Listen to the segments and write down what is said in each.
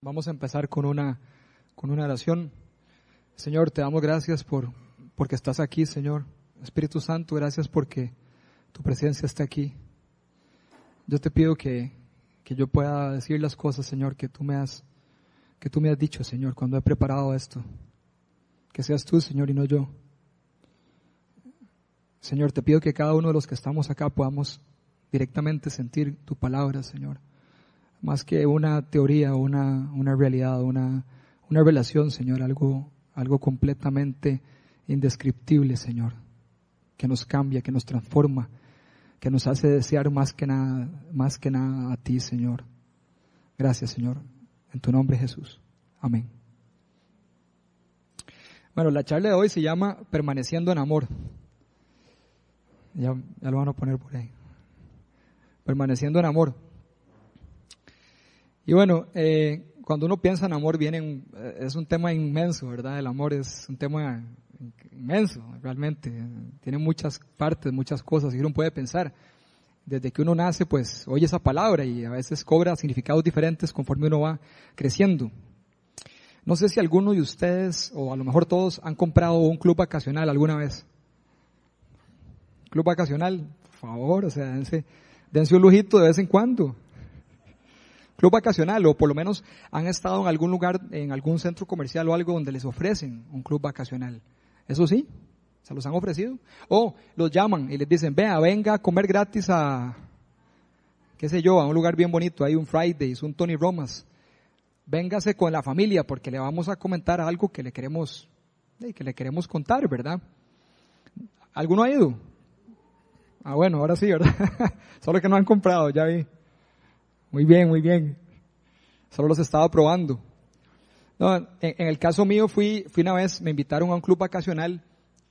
Vamos a empezar con una, con una oración. Señor, te damos gracias por, porque estás aquí, Señor. Espíritu Santo, gracias porque tu presencia está aquí. Yo te pido que, que yo pueda decir las cosas, Señor, que tú me has, que tú me has dicho, Señor, cuando he preparado esto. Que seas tú, Señor, y no yo. Señor, te pido que cada uno de los que estamos acá podamos directamente sentir tu palabra, Señor más que una teoría, una, una realidad, una, una revelación, Señor, algo, algo completamente indescriptible, Señor, que nos cambia, que nos transforma, que nos hace desear más que nada, más que nada a ti, Señor. Gracias, Señor. En tu nombre, Jesús. Amén. Bueno, la charla de hoy se llama Permaneciendo en Amor. Ya, ya lo van a poner por ahí. Permaneciendo en Amor. Y bueno, eh, cuando uno piensa en amor, viene, eh, es un tema inmenso, ¿verdad? El amor es un tema inmenso, realmente. Tiene muchas partes, muchas cosas y uno puede pensar. Desde que uno nace, pues oye esa palabra y a veces cobra significados diferentes conforme uno va creciendo. No sé si alguno de ustedes, o a lo mejor todos, han comprado un club vacacional alguna vez. Club vacacional, por favor, o sea, dense, dense un lujito de vez en cuando club vacacional o por lo menos han estado en algún lugar, en algún centro comercial o algo donde les ofrecen un club vacacional. Eso sí, se los han ofrecido. O los llaman y les dicen, vea, venga a comer gratis a, qué sé yo, a un lugar bien bonito, hay un Fridays, un Tony Romas. Véngase con la familia porque le vamos a comentar algo que le queremos, que le queremos contar, ¿verdad? ¿Alguno ha ido? Ah, bueno, ahora sí, ¿verdad? Solo que no han comprado, ya vi. Muy bien, muy bien. Solo los estaba probando. En, el caso mío fui, fui una vez, me invitaron a un club vacacional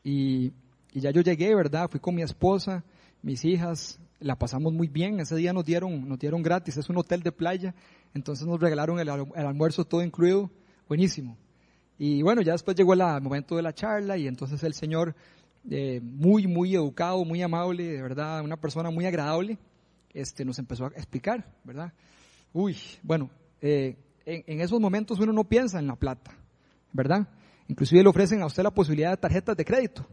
y, y ya yo llegué, ¿verdad? Fui con mi esposa, mis hijas, la pasamos muy bien. Ese día nos dieron, nos dieron gratis, es un hotel de playa, entonces nos regalaron el, almuerzo todo incluido, buenísimo. Y bueno, ya después llegó el momento de la charla y entonces el señor, eh, muy, muy educado, muy amable, de verdad, una persona muy agradable, este, nos empezó a explicar, ¿verdad? Uy, bueno, eh, en, esos momentos uno no piensa en la plata, ¿verdad? Inclusive le ofrecen a usted la posibilidad de tarjetas de crédito.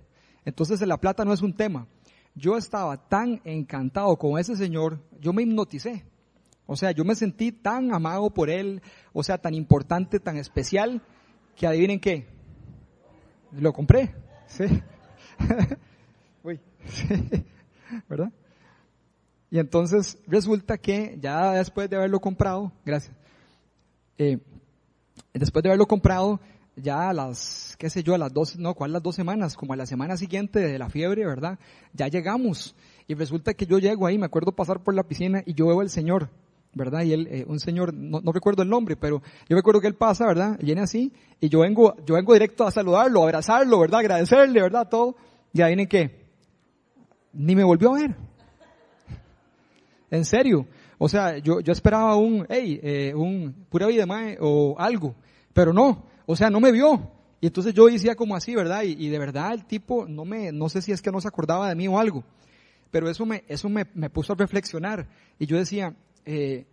Entonces la plata no es un tema. Yo estaba tan encantado con ese señor, yo me hipnoticé. O sea, yo me sentí tan amado por él, o sea, tan importante, tan especial, que adivinen qué, lo compré. Sí. Uy, sí. ¿verdad? Y entonces resulta que ya después de haberlo comprado, gracias, eh, después de haberlo comprado, ya a las, qué sé yo, a las dos, no, ¿cuál las dos semanas? Como a la semana siguiente de la fiebre, ¿verdad? Ya llegamos. Y resulta que yo llego ahí, me acuerdo pasar por la piscina y yo veo al señor, ¿verdad? Y él, eh, un señor, no, no, recuerdo el nombre, pero yo recuerdo que él pasa, ¿verdad? Viene así, y yo vengo, yo vengo directo a saludarlo, a abrazarlo, ¿verdad? Agradecerle, ¿verdad? Todo. Y ahí viene que, ni me volvió a ver. En serio. O sea, yo, yo esperaba un, hey, eh, un pura vida mae, o algo. Pero no. O sea, no me vio. Y entonces yo decía como así, ¿verdad? Y, de verdad el tipo no me, no sé si es que no se acordaba de mí o algo. Pero eso me, eso me, me puso a reflexionar. Y yo decía, eh,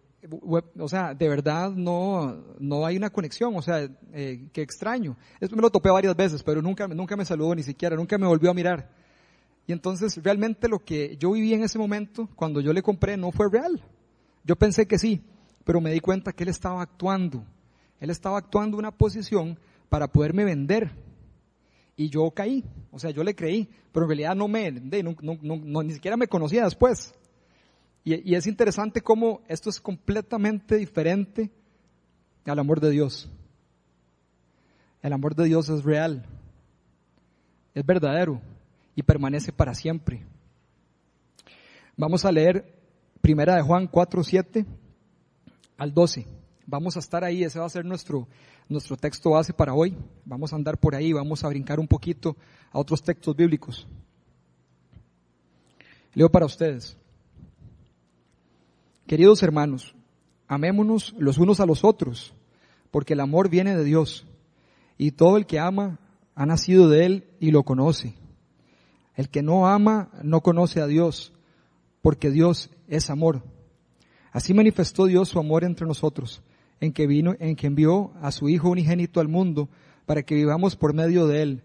o sea, de verdad no, no hay una conexión, o sea, eh, qué extraño. Eso me lo topé varias veces, pero nunca, nunca me saludó ni siquiera, nunca me volvió a mirar. Y entonces realmente lo que yo viví en ese momento, cuando yo le compré, no fue real. Yo pensé que sí, pero me di cuenta que él estaba actuando. Él estaba actuando una posición para poderme vender. Y yo caí, o sea, yo le creí, pero en realidad no me, no, ni siquiera me conocía después. Y es interesante cómo esto es completamente diferente al amor de Dios. El amor de Dios es real, es verdadero, permanece para siempre. Vamos a leer Primera de Juan 4, 7 al 12. Vamos a estar ahí, ese va a ser nuestro, nuestro texto base para hoy. Vamos a andar por ahí, vamos a brincar un poquito a otros textos bíblicos. Leo para ustedes. Queridos hermanos, amémonos los unos a los otros, porque el amor viene de Dios, y todo el que ama ha nacido de Él y lo conoce. El que no ama no conoce a Dios, porque Dios es amor. Así manifestó Dios su amor entre nosotros, en que vino, en que envió a su Hijo unigénito al mundo para que vivamos por medio de él.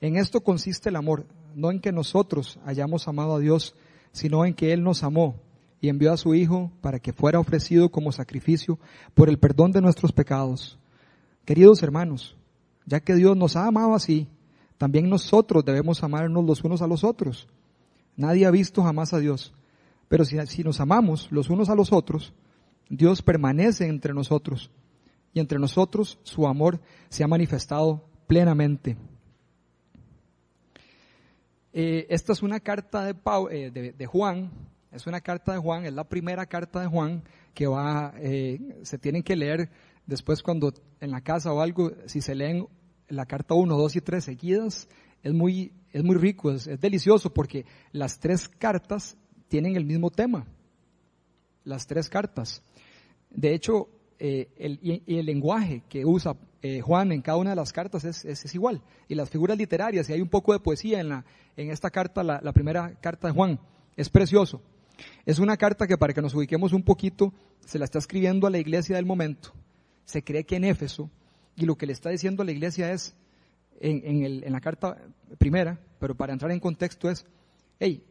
En esto consiste el amor, no en que nosotros hayamos amado a Dios, sino en que Él nos amó y envió a su Hijo para que fuera ofrecido como sacrificio por el perdón de nuestros pecados. Queridos hermanos, ya que Dios nos ha amado así, también nosotros debemos amarnos los unos a los otros. Nadie ha visto jamás a Dios, pero si, nos amamos los unos a los otros, Dios permanece entre nosotros y entre nosotros su amor se ha manifestado plenamente. Eh, esta es una carta de, eh, de, Juan, es una carta de Juan, es la primera carta de Juan que va, eh, se tienen que leer después cuando en la casa o algo, si se leen la carta 1, 2 y 3 seguidas, es muy, es muy rico, es, delicioso porque las tres cartas tienen el mismo tema. Las tres cartas. De hecho, el, y el lenguaje que usa eh, Juan en cada una de las cartas es, es, igual. Y las figuras literarias, y hay un poco de poesía en, la, en esta carta, la, la, primera carta de Juan, es precioso. Es una carta que para que nos ubiquemos un poquito, se la está escribiendo a la iglesia del momento. Se cree que en Éfeso, y lo que le está diciendo a la iglesia es, en, la carta primera, pero para entrar en contexto es, hey,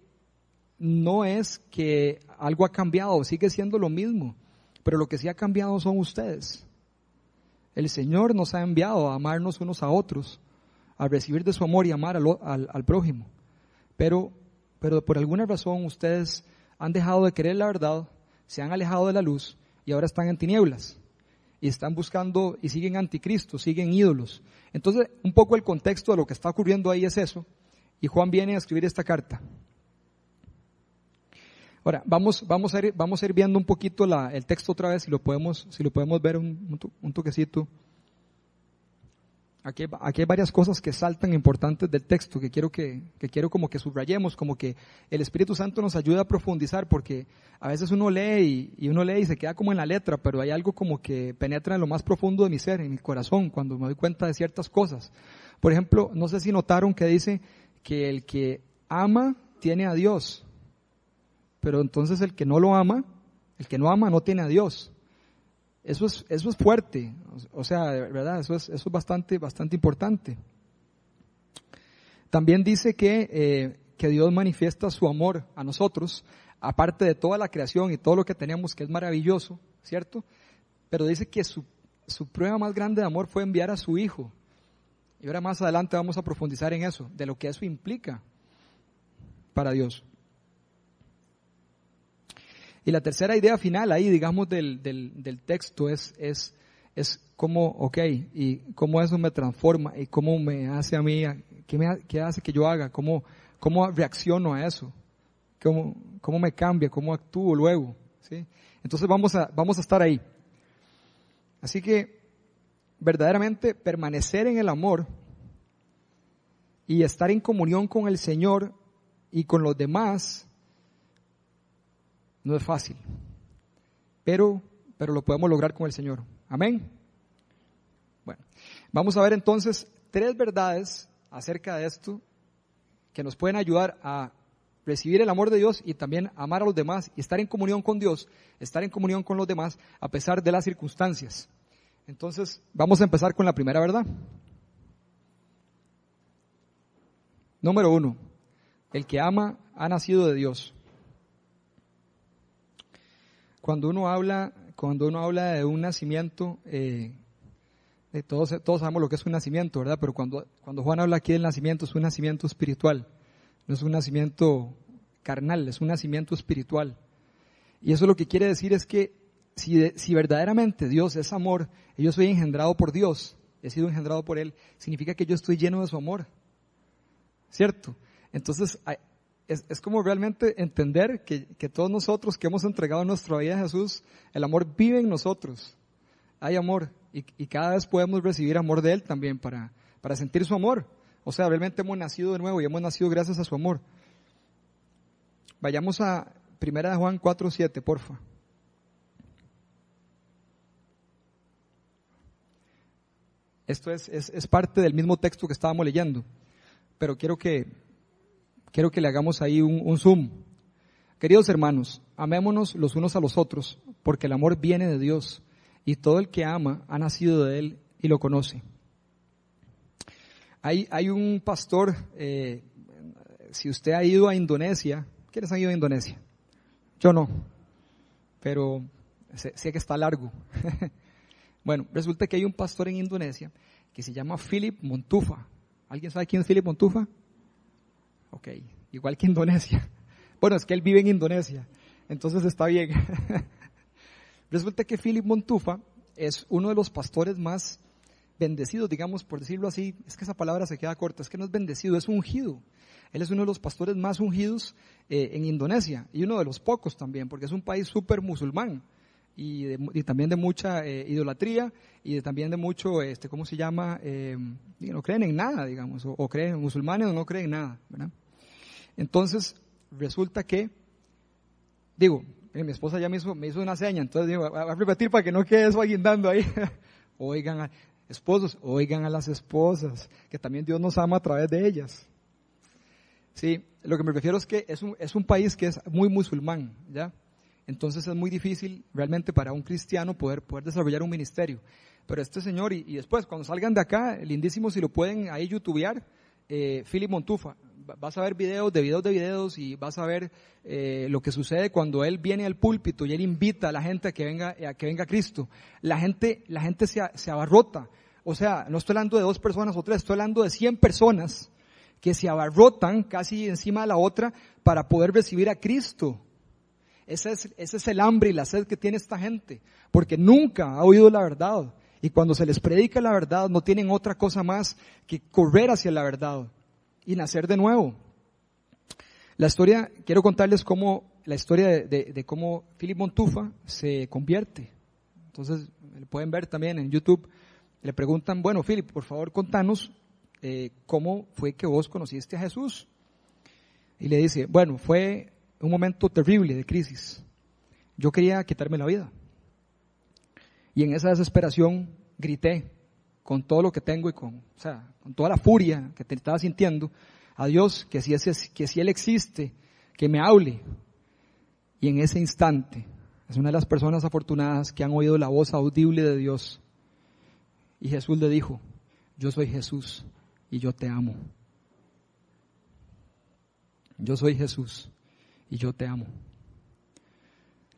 no es que algo ha cambiado, sigue siendo lo mismo, pero lo que sí ha cambiado son ustedes. El Señor nos ha enviado a amarnos unos a otros, a recibir de su amor y amar al, al, prójimo. Pero, pero por alguna razón ustedes han dejado de querer la verdad, se han alejado de la luz y ahora están en tinieblas. Y están buscando y siguen anticristo, siguen ídolos. Entonces, un poco el contexto de lo que está ocurriendo ahí es eso. Y Juan viene a escribir esta carta. Ahora, vamos, vamos, a, ir, vamos a ir viendo un poquito el texto otra vez, si lo podemos, si lo podemos ver un, un toquecito. Aquí, hay varias cosas que saltan importantes del texto que quiero que, que, quiero como que subrayemos, como que el Espíritu Santo nos ayuda a profundizar, porque a veces uno lee y, y, uno lee y se queda como en la letra, pero hay algo como que penetra en lo más profundo de mi ser, en mi corazón, cuando me doy cuenta de ciertas cosas. Por ejemplo, no sé si notaron que dice que el que ama tiene a Dios pero entonces el que no lo ama, el que no ama no tiene a Dios. Eso es, eso es fuerte, o sea, verdad, eso es, eso es bastante, bastante importante. También dice que, eh, que Dios manifiesta su amor a nosotros, aparte de toda la creación y todo lo que tenemos, que es maravilloso, ¿cierto? Pero dice que su, su prueba más grande de amor fue enviar a su Hijo. Y ahora más adelante vamos a profundizar en eso, de lo que eso implica para Dios. Y la tercera idea final ahí, digamos, del, del, del texto es, es, es cómo, ok, y cómo eso me transforma y cómo me hace a mí, qué, me, qué hace que yo haga, cómo, cómo reacciono a eso, cómo, cómo me cambia, cómo actúo luego. ¿sí? Entonces vamos a, vamos a estar ahí. Así que verdaderamente permanecer en el amor y estar en comunión con el Señor y con los demás no es fácil, pero, pero lo podemos lograr con el Señor. Amén. Bueno, vamos a ver entonces tres verdades acerca de esto que nos pueden ayudar a recibir el amor de Dios y también amar a los demás y estar en comunión con Dios, estar en comunión con los demás a pesar de las circunstancias. Entonces, vamos a empezar con la primera verdad. Número uno, el que ama ha nacido de Dios. Cuando uno habla, cuando uno habla de un nacimiento, eh, todos, todos sabemos lo que es un nacimiento, ¿verdad? Pero cuando, cuando Juan habla aquí del nacimiento, es un nacimiento espiritual, no es un nacimiento carnal, es un nacimiento espiritual. Y eso lo que quiere decir es que si, si verdaderamente Dios es amor, y yo soy engendrado por Dios, he sido engendrado por Él, significa que yo estoy lleno de su amor. ¿Cierto? Entonces, es, es, como realmente entender que, que, todos nosotros que hemos entregado nuestra vida a Jesús, el amor vive en nosotros. Hay amor y, y, cada vez podemos recibir amor de Él también para, para sentir su amor. O sea, realmente hemos nacido de nuevo y hemos nacido gracias a su amor. Vayamos a Primera de Juan 4, 7, porfa. Esto es, es, es parte del mismo texto que estábamos leyendo, pero quiero que, quiero que le hagamos ahí un, zoom. Queridos hermanos, amémonos los unos a los otros, porque el amor viene de Dios, y todo el que ama ha nacido de él y lo conoce. Hay, hay un pastor, eh, si usted ha ido a Indonesia, ¿quiénes han ido a Indonesia? Yo no, pero sé, que está largo. bueno, resulta que hay un pastor en Indonesia que se llama Philip Montufa. ¿Alguien sabe quién es Philip Montufa? Ok, igual que Indonesia. Bueno, es que él vive en Indonesia, entonces está bien. Resulta que Philip Montufa es uno de los pastores más bendecidos, digamos, por decirlo así, es que esa palabra se queda corta, es que no es bendecido, es ungido. Él es uno de los pastores más ungidos eh, en Indonesia y uno de los pocos también, porque es un país súper musulmán y, también de mucha eh, idolatría y también de mucho, este, ¿cómo se llama? Eh, no creen en nada, digamos, o, creen musulmanes o no creen en nada, ¿verdad? Entonces, resulta que, digo, mi esposa ya me hizo, me hizo una seña, entonces digo, voy a repetir para que no quede eso aguindando ahí. oigan, esposos, oigan a las esposas, que también Dios nos ama a través de ellas. Sí, lo que me refiero es que es un, es un país que es muy musulmán, ¿ya? Entonces es muy difícil realmente para un cristiano poder, poder desarrollar un ministerio. Pero este señor, y, después cuando salgan de acá, lindísimo si lo pueden ahí youtubear, eh, Philip Montufa, vas a ver videos de videos de videos y vas a ver eh, lo que sucede cuando él viene al púlpito y él invita a la gente a que venga a que venga Cristo. La gente la gente se, se abarrota. O sea, no estoy hablando de dos personas o tres, estoy hablando de cien personas que se abarrotan casi encima de la otra para poder recibir a Cristo. Ese es, ese es el hambre y la sed que tiene esta gente, porque nunca ha oído la verdad. Y cuando se les predica la verdad, no tienen otra cosa más que correr hacia la verdad y nacer de nuevo. La historia, quiero contarles cómo, la historia de, cómo Philip Montufa se convierte. Entonces, pueden ver también en YouTube. Le preguntan, bueno, Philip, por favor, contanos eh, ¿cómo fue que vos conociste a Jesús? Y le dice, bueno, fue un momento terrible de crisis. Yo quería quitarme la vida. Y en esa desesperación grité con todo lo que tengo y con, o sea, con toda la furia que te estaba sintiendo a Dios que si, que si Él existe, que me hable. Y en ese instante es una de las personas afortunadas que han oído la voz audible de Dios. Y Jesús le dijo, yo soy Jesús, y yo te amo. Yo soy Jesús y yo te amo.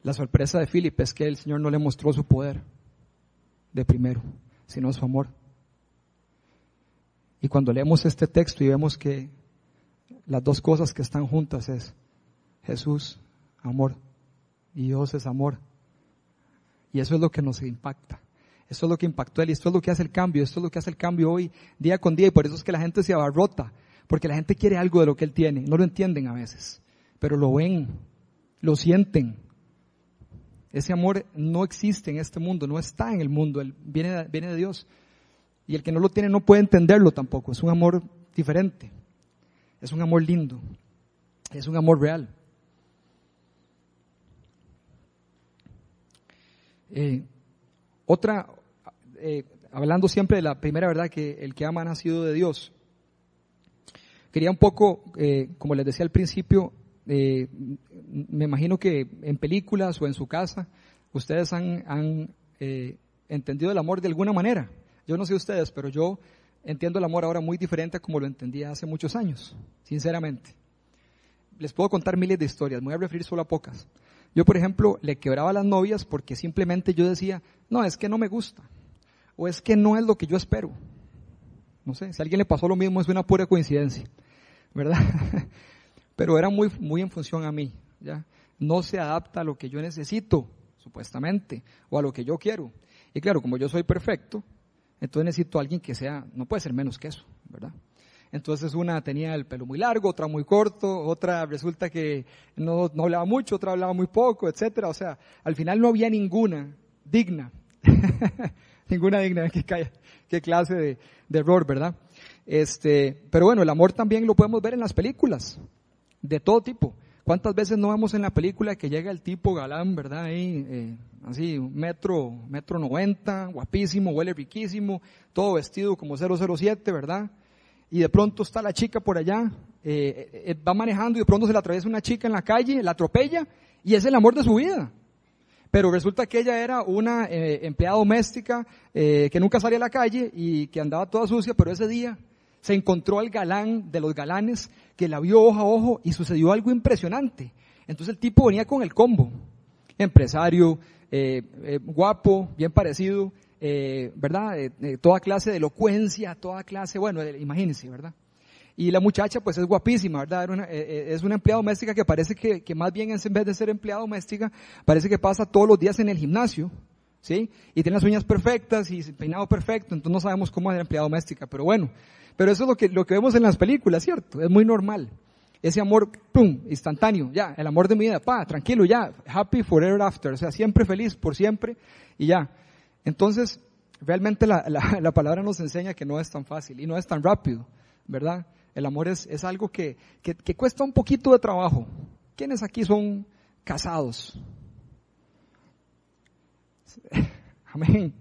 La sorpresa de Filipe es que el Señor no le mostró su poder de primero, sino su amor. Y cuando leemos este texto y vemos que las dos cosas que están juntas es Jesús, amor, y Dios es amor. Y eso es lo que nos impacta. Esto es lo que impactó él y esto es lo que hace el cambio, esto es lo que hace el cambio hoy, día con día, y por eso es que la gente se abarrota, porque la gente quiere algo de lo que él tiene, no lo entienden a veces, pero lo ven, lo sienten. Ese amor no existe en este mundo, no está en el mundo, él viene, viene de Dios. Y el que no lo tiene no puede entenderlo tampoco, es un amor diferente, es un amor lindo, es un amor real. Eh, otra, eh, hablando siempre de la primera verdad, que el que ama ha nacido de Dios. Quería un poco, eh, como les decía al principio, eh, me imagino que en películas o en su casa, ustedes han, han entendido el amor de alguna manera. Yo no sé ustedes, pero yo entiendo el amor ahora muy diferente a como lo entendía hace muchos años, sinceramente. Les puedo contar miles de historias, me voy a referir solo a pocas. Yo, por ejemplo, le quebraba a las novias porque simplemente yo decía, no, es que no me gusta o es que no es lo que yo espero. No sé, si a alguien le pasó lo mismo es una pura coincidencia, ¿verdad? Pero era muy, muy en función a mí, ¿ya? No se adapta a lo que yo necesito, supuestamente, o a lo que yo quiero. Y claro, como yo soy perfecto, entonces necesito a alguien que sea, no puede ser menos que eso, ¿verdad? Entonces una tenía el pelo muy largo, otra muy corto, otra resulta que no, no hablaba mucho, otra hablaba muy poco, etcétera. O sea, al final no había ninguna digna. ninguna digna, qué, qué clase de, de, error, ¿verdad? Este, pero bueno, el amor también lo podemos ver en las películas, de todo tipo. ¿Cuántas veces no vemos en la película que llega el tipo galán, verdad? Ahí, eh, así, metro, metro noventa, guapísimo, huele riquísimo, todo vestido como 007, ¿verdad? Y de pronto está la chica por allá, eh, eh, va manejando y de pronto se le atraviesa una chica en la calle, la atropella y es el amor de su vida. Pero resulta que ella era una empleada doméstica que nunca salía a la calle y que andaba toda sucia, pero ese día se encontró al galán de los galanes que la vio ojo a ojo y sucedió algo impresionante. Entonces el tipo venía con el combo. Empresario, eh, guapo, bien parecido, ¿verdad? toda clase de elocuencia, toda clase, bueno, imagínense, ¿verdad? Y la muchacha pues es guapísima, ¿verdad? Eh, eh, es una empleada doméstica que parece que, que más bien en vez de ser empleada doméstica, parece que pasa todos los días en el gimnasio, ¿sí? Y tiene las uñas perfectas y peinado perfecto, entonces no sabemos cómo es la empleada doméstica, pero bueno. Pero eso es lo que, lo que vemos en las películas, ¿cierto? Es muy normal. Ese amor, pum, instantáneo, ya, el amor de mi vida, pa, tranquilo, ya, happy forever after, o sea, siempre feliz, por siempre, y ya. Entonces, realmente la, la, la palabra nos enseña que no es tan fácil y no es tan rápido, ¿verdad? El amor es, es algo que, que, que, cuesta un poquito de trabajo. ¿Quiénes aquí son casados? Amén.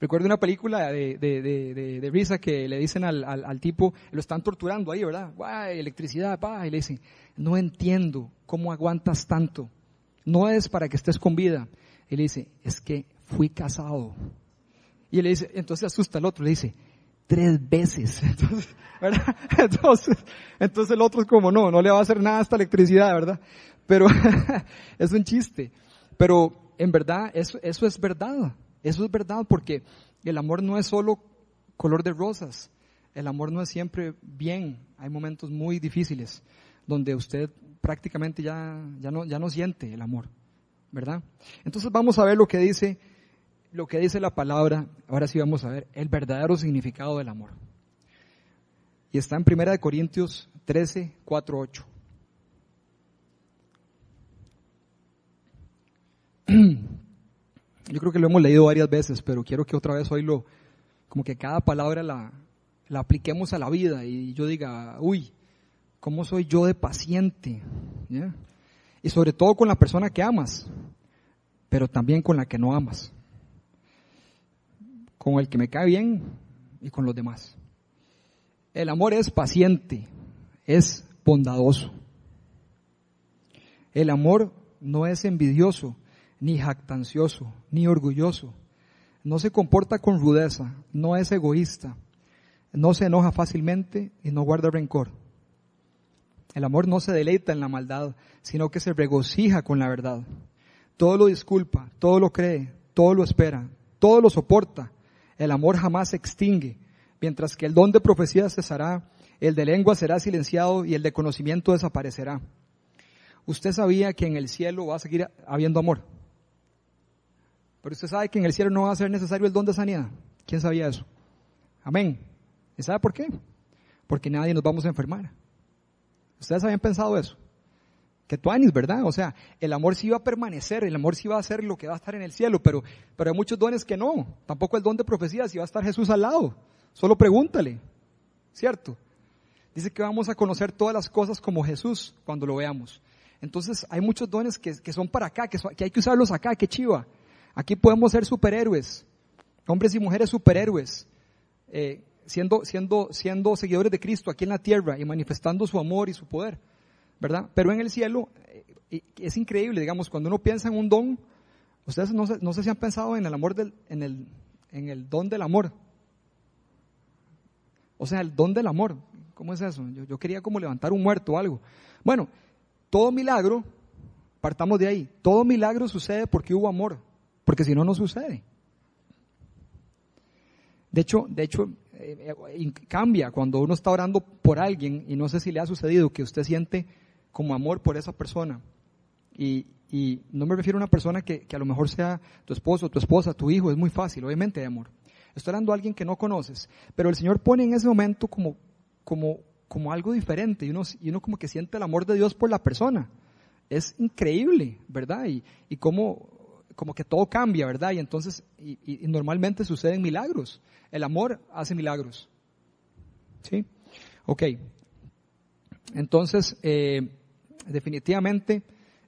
Recuerdo una película de, de, de, de, risa que le dicen al, al, al, tipo, lo están torturando ahí, ¿verdad? Guay, electricidad, pa, y le dicen, no entiendo cómo aguantas tanto. No es para que estés con vida. Y le dice, es que fui casado. Y le dice, entonces asusta al otro, le dice, tres veces. Entonces, ¿verdad? Entonces, entonces el otro es como, no, no le va a hacer nada a esta electricidad, ¿verdad? Pero es un chiste. Pero en verdad, eso, eso es verdad. Eso es verdad porque el amor no es solo color de rosas. El amor no es siempre bien. Hay momentos muy difíciles donde usted prácticamente ya, ya, no, ya no siente el amor, ¿verdad? Entonces vamos a ver lo que dice lo que dice la palabra, ahora sí vamos a ver el verdadero significado del amor. Y está en 1 Corintios 13, 4, 8. Yo creo que lo hemos leído varias veces, pero quiero que otra vez hoy lo, como que cada palabra la, la apliquemos a la vida y yo diga, uy, ¿cómo soy yo de paciente? Y sobre todo con la persona que amas, pero también con la que no amas con el que me cae bien y con los demás. El amor es paciente, es bondadoso. El amor no es envidioso, ni jactancioso, ni orgulloso. No se comporta con rudeza, no es egoísta, no se enoja fácilmente y no guarda rencor. El amor no se deleita en la maldad, sino que se regocija con la verdad. Todo lo disculpa, todo lo cree, todo lo espera, todo lo soporta. El amor jamás se extingue, mientras que el don de profecía cesará, el de lengua será silenciado y el de conocimiento desaparecerá. Usted sabía que en el cielo va a seguir habiendo amor. Pero usted sabe que en el cielo no va a ser necesario el don de sanidad. ¿Quién sabía eso? Amén. ¿Y sabe por qué? Porque nadie nos vamos a enfermar. ¿Ustedes habían pensado eso? que tú anis, ¿verdad? O sea, el amor sí va a permanecer, el amor sí va a ser lo que va a estar en el cielo, pero, pero hay muchos dones que no. Tampoco el don de profecía, si va a estar Jesús al lado. Solo pregúntale, ¿cierto? Dice que vamos a conocer todas las cosas como Jesús cuando lo veamos. Entonces hay muchos dones que, que son para acá, que, que, hay que usarlos acá, que chiva. Aquí podemos ser superhéroes, hombres y mujeres superhéroes, eh, siendo, siendo, siendo seguidores de Cristo aquí en la tierra y manifestando su amor y su poder. ¿verdad? Pero en el cielo eh, es increíble, digamos, cuando uno piensa en un don, ustedes no sé, si han pensado en el amor del, en el, en el don del amor. O sea, el don del amor. ¿Cómo es eso? Yo, yo quería como levantar un muerto o algo. Bueno, todo milagro, partamos de ahí, todo milagro sucede porque hubo amor, porque si no, no sucede. De hecho, de hecho, eh, eh, cambia cuando uno está orando por alguien y no sé si le ha sucedido que usted siente como amor por esa persona. Y, y no me refiero a una persona que, que, a lo mejor sea tu esposo, tu esposa, tu hijo, es muy fácil, obviamente de amor. Estoy hablando a alguien que no conoces, pero el Señor pone en ese momento como, como, como algo diferente y uno, y uno como que siente el amor de Dios por la persona. Es increíble, ¿verdad? Y, y como, como que todo cambia, ¿verdad? Y entonces, y, normalmente suceden milagros. El amor hace milagros. ¿Sí? Ok. Entonces, eh, definitivamente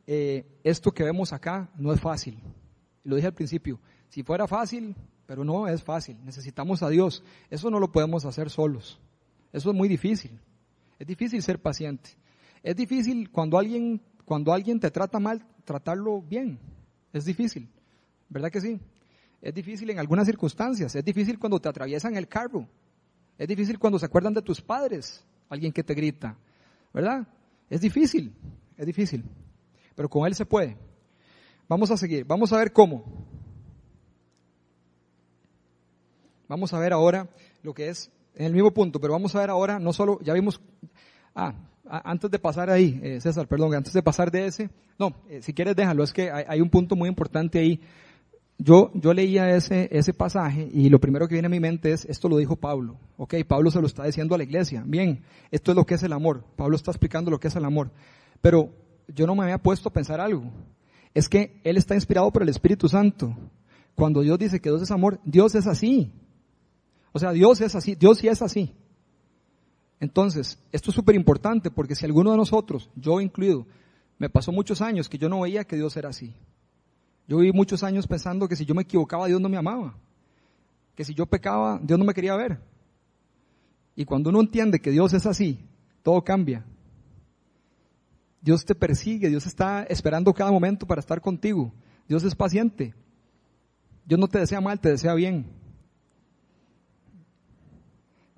eh, esto que vemos acá no es fácil. Lo dije al principio, si fuera fácil, pero no es fácil, necesitamos a Dios. Eso no lo podemos hacer solos. Eso es muy difícil. Es difícil ser paciente. Es difícil cuando alguien, cuando alguien te trata mal, tratarlo bien. Es difícil. ¿Verdad que sí? Es difícil en algunas circunstancias, es difícil cuando te atraviesan el carro, es difícil cuando se acuerdan de tus padres, alguien que te grita, ¿verdad? Es difícil, es difícil, pero con Él se puede. Vamos a seguir, vamos a ver cómo. Vamos a ver ahora lo que es en el mismo punto, pero vamos a ver ahora, no solo, ya vimos, ah, antes de pasar ahí, eh, César, perdón, antes de pasar de ese, no, eh, si quieres déjalo, es que hay, un punto muy importante ahí. Yo, yo leía ese, ese pasaje y lo primero que viene a mi mente es, esto lo dijo Pablo, ok, Pablo se lo está diciendo a la iglesia, bien, esto es lo que es el amor, Pablo está explicando lo que es el amor, pero yo no me había puesto a pensar algo, es que él está inspirado por el Espíritu Santo. Cuando Dios dice que Dios es amor, Dios es así. O sea, Dios es así, Dios sí es así. Entonces, esto es súper importante porque si alguno de nosotros, yo incluido, me pasó muchos años que yo no veía que Dios era así. Yo viví muchos años pensando que si yo me equivocaba, Dios no me amaba. Que si yo pecaba, Dios no me quería ver. Y cuando uno entiende que Dios es así, todo cambia. Dios te persigue, Dios está esperando cada momento para estar contigo. Dios es paciente. Dios no te desea mal, te desea bien.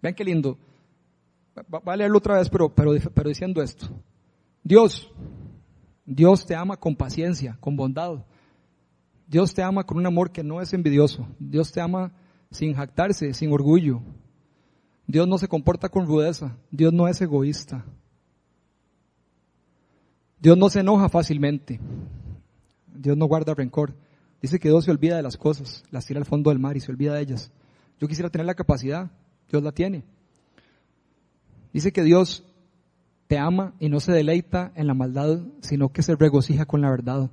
Vean qué lindo. Va a leerlo otra vez, pero, pero, pero diciendo esto. Dios, Dios te ama con paciencia, con bondad. Dios te ama con un amor que no es envidioso. Dios te ama sin jactarse, sin orgullo. Dios no se comporta con rudeza. Dios no es egoísta. Dios no se enoja fácilmente. Dios no guarda rencor. Dice que Dios se olvida de las cosas, las tira al fondo del mar y se olvida de ellas. Yo quisiera tener la capacidad, Dios la tiene. Dice que Dios te ama y no se deleita en la maldad, sino que se regocija con la verdad.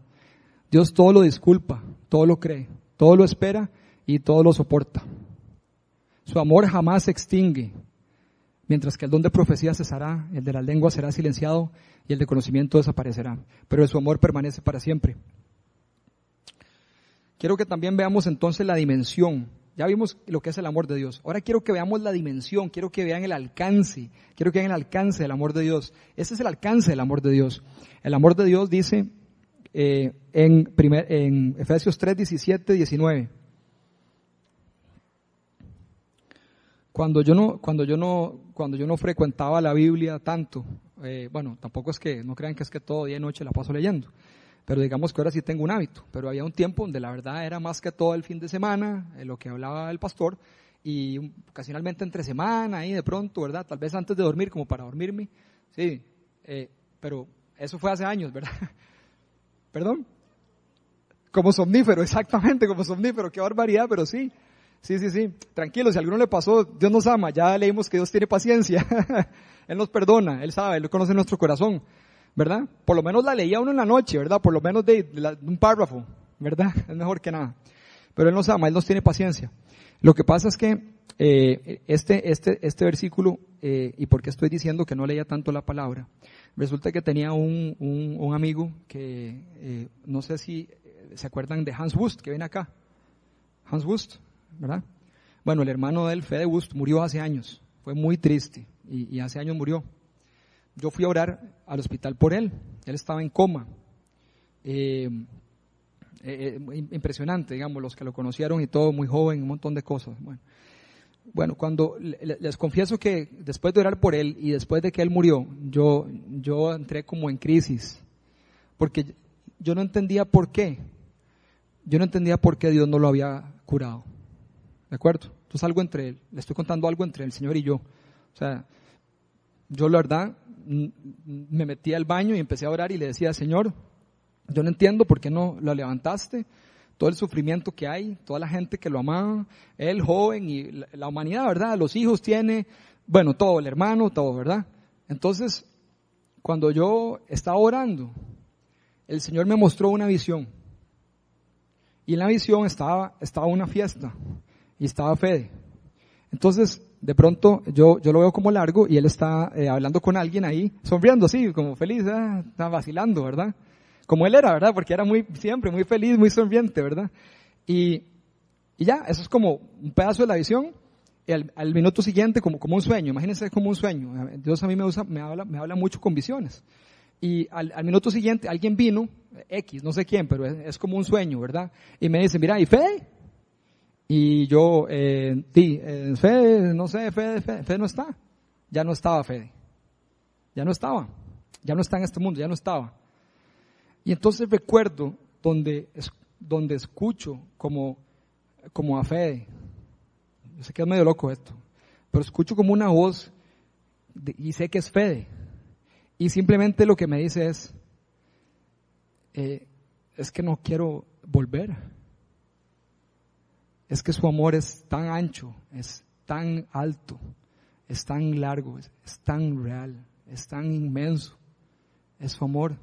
Dios todo lo disculpa, todo lo cree, todo lo espera y todo lo soporta. Su amor jamás se extingue, mientras que el don de profecía cesará, el de la lengua será silenciado y el de conocimiento desaparecerá, pero su amor permanece para siempre. Quiero que también veamos entonces la dimensión ya vimos lo que es el amor de Dios. Ahora quiero que veamos la dimensión, quiero que vean el alcance, quiero que vean el alcance del amor de Dios. Ese es el alcance del amor de Dios. El amor de Dios dice eh, en, primer, Efesios 3, 17, 19. Cuando yo no, cuando yo no, cuando yo no frecuentaba la Biblia tanto, eh, bueno, tampoco es que, no crean que es que todo día y noche la paso leyendo pero digamos que ahora sí tengo un hábito, pero había un tiempo donde la verdad era más que todo el fin de semana, en lo que hablaba el pastor, y ocasionalmente entre semana, ahí de pronto, ¿verdad? Tal vez antes de dormir, como para dormirme, sí, eh, pero eso fue hace años, ¿verdad? ¿Perdón? Como somnífero, exactamente, como somnífero, qué barbaridad, pero sí, sí, sí, sí, tranquilo, si a alguno le pasó, Dios nos ama, ya leímos que Dios tiene paciencia, Él nos perdona, Él sabe, Él conoce nuestro corazón, ¿verdad? Por lo menos la leía uno en la noche, ¿verdad? Por lo menos de, un párrafo, ¿verdad? Es mejor que nada. Pero Él nos ama, Él nos tiene paciencia. Lo que pasa es que eh, este, este, este versículo, eh, y por qué estoy diciendo que no leía tanto la palabra, resulta que tenía un, un, amigo que, eh, no sé si se acuerdan de Hans Wust, que viene acá. Hans Wust, ¿verdad? Bueno, el hermano de él, Fede Wust, murió hace años. Fue muy triste y hace años murió yo fui a orar al hospital por él. Él estaba en coma. Eh, eh, eh, impresionante, digamos, los que lo conocieron y todo, muy joven, un montón de cosas. Bueno, bueno cuando les confieso que después de orar por él y después de que él murió, yo, yo entré como en crisis, porque yo no entendía por qué. Yo no entendía por qué Dios no lo había curado. ¿De acuerdo? Entonces algo entre él, le estoy contando algo entre el Señor y yo. O sea, yo la verdad me metí al baño y empecé a orar y le decía, Señor, yo no entiendo por qué no lo levantaste, todo el sufrimiento que hay, toda la gente que lo amaba, él joven y la, humanidad, ¿verdad? Los hijos tiene, bueno, todo, el hermano, todo, ¿verdad? Entonces, cuando yo estaba orando, el Señor me mostró una visión. Y en la visión estaba, estaba una fiesta y estaba Fede. Entonces, de pronto yo, yo lo veo como largo y él está eh, hablando con alguien ahí, sonriendo así, como feliz, ah, está vacilando, ¿verdad? Como él era, ¿verdad? Porque era muy, siempre muy feliz, muy sonriente, ¿verdad? Y, y ya, eso es como un pedazo de la visión. Y al, minuto siguiente, como, como un sueño, imagínense como un sueño. Dios a mí me, usa, me, habla, me habla mucho con visiones. Y al, minuto siguiente alguien vino, X, no sé quién, pero es, como un sueño, ¿verdad? Y me dice, mira, ¿y Fede? Y yo, eh, di, eh, Fede, no sé, Fede, Fede, Fede no está. Ya no estaba Fede. Ya no estaba. Ya no está en este mundo, ya no estaba. Y entonces recuerdo donde, donde escucho como, como a Fede. Yo sé que es medio loco esto, pero escucho como una voz y sé que es Fede. Y simplemente lo que me dice es, eh, es que no quiero volver. Es que su amor es tan ancho, es tan alto, es tan largo, es, tan real, es tan inmenso. Es su amor.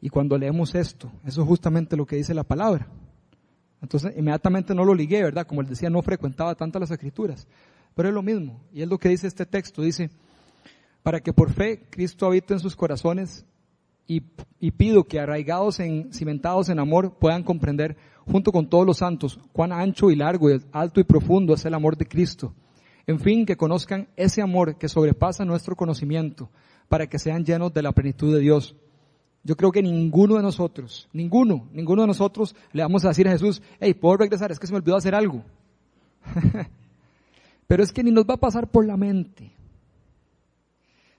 Y cuando leemos esto, eso es justamente lo que dice la palabra. Entonces, inmediatamente no lo ligué, ¿verdad? Como él decía, no frecuentaba tanto las escrituras. Pero es lo mismo. Y es lo que dice este texto. Dice, para que por fe Cristo habite en sus corazones y, pido que arraigados en, cimentados en amor puedan comprender junto con todos los santos cuán ancho y largo y alto y profundo es el amor de Cristo. En fin, que conozcan ese amor que sobrepasa nuestro conocimiento para que sean llenos de la plenitud de Dios. Yo creo que ninguno de nosotros, ninguno, ninguno de nosotros le vamos a decir a Jesús, hey, puedo regresar, es que se me olvidó hacer algo. Pero es que ni nos va a pasar por la mente.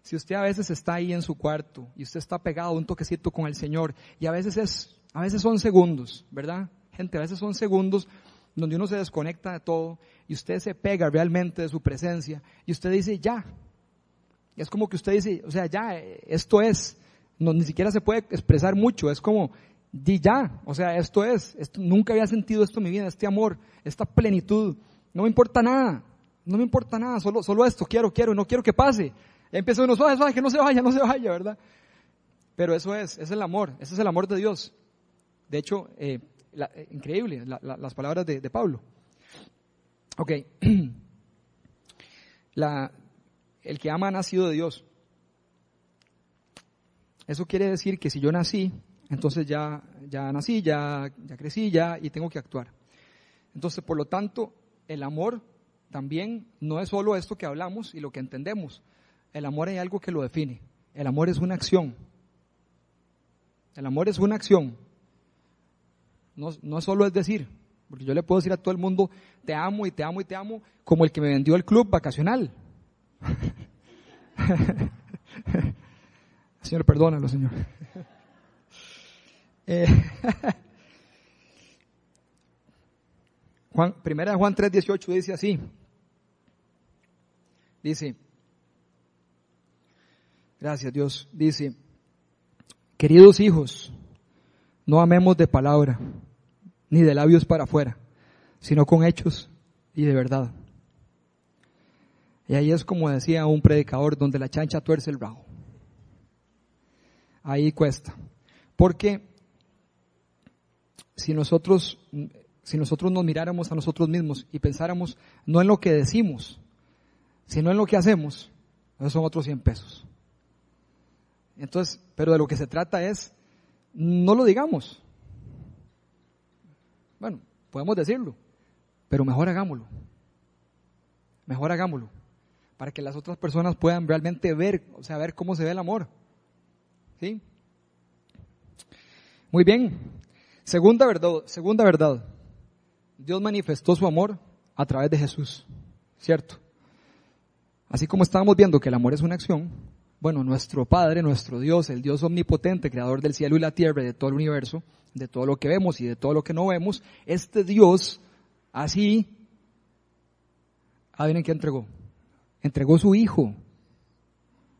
Si usted a veces está ahí en su cuarto y usted está pegado un toquecito con el Señor y a veces es, a veces son segundos, ¿verdad? Gente, a veces son segundos donde uno se desconecta de todo y usted se pega realmente de su presencia y usted dice ya. es como que usted dice, o sea, ya, esto es. Ni siquiera se puede expresar mucho, es como, di ya, o sea, esto es, nunca había sentido esto en mi vida, este amor, esta plenitud, no me importa nada, no me importa nada, solo, solo esto, quiero, quiero, no quiero que pase, Empieza uno, suave, suave, que no se vaya, no se vaya, ¿verdad? Pero eso es, es el amor, ese es el amor de Dios. De hecho, eh, eh, increíble las palabras de, Pablo. Ok, la, el que ama ha nacido de Dios. Eso quiere decir que si yo nací, entonces ya, ya nací, ya, ya crecí, ya, y tengo que actuar. Entonces, por lo tanto, el amor también no es solo esto que hablamos y lo que entendemos, el amor hay algo que lo define. El amor es una acción. El amor es una acción. No, no solo es decir, porque yo le puedo decir a todo el mundo, te amo y te amo y te amo, como el que me vendió el club vacacional. señor, perdónalo, Señor. eh, Juan, primera de Juan 3:18 dice así. Dice, Gracias Dios. Dice, queridos hijos, no amemos de palabra, ni de labios para afuera, sino con hechos y de verdad. Y ahí es como decía un predicador, donde la chancha tuerce el rabo. Ahí cuesta. Porque si nosotros, si nosotros nos miráramos a nosotros mismos y pensáramos no en lo que decimos, sino en lo que hacemos, esos son otros 100 pesos. Entonces, pero de lo que se trata es, no lo digamos. Bueno, podemos decirlo, pero mejor hagámoslo. Mejor hagámoslo. Para que las otras personas puedan realmente ver, o sea, ver cómo se ve el amor. ¿Sí? Muy bien. Segunda verdad, segunda verdad. Dios manifestó su amor a través de Jesús. ¿Cierto? Así como estábamos viendo que el amor es una acción, bueno, nuestro Padre, nuestro Dios, el Dios omnipotente, creador del cielo y la tierra y de todo el universo, de todo lo que vemos y de todo lo que no vemos, este Dios, así, adivinen qué entregó. Entregó su Hijo,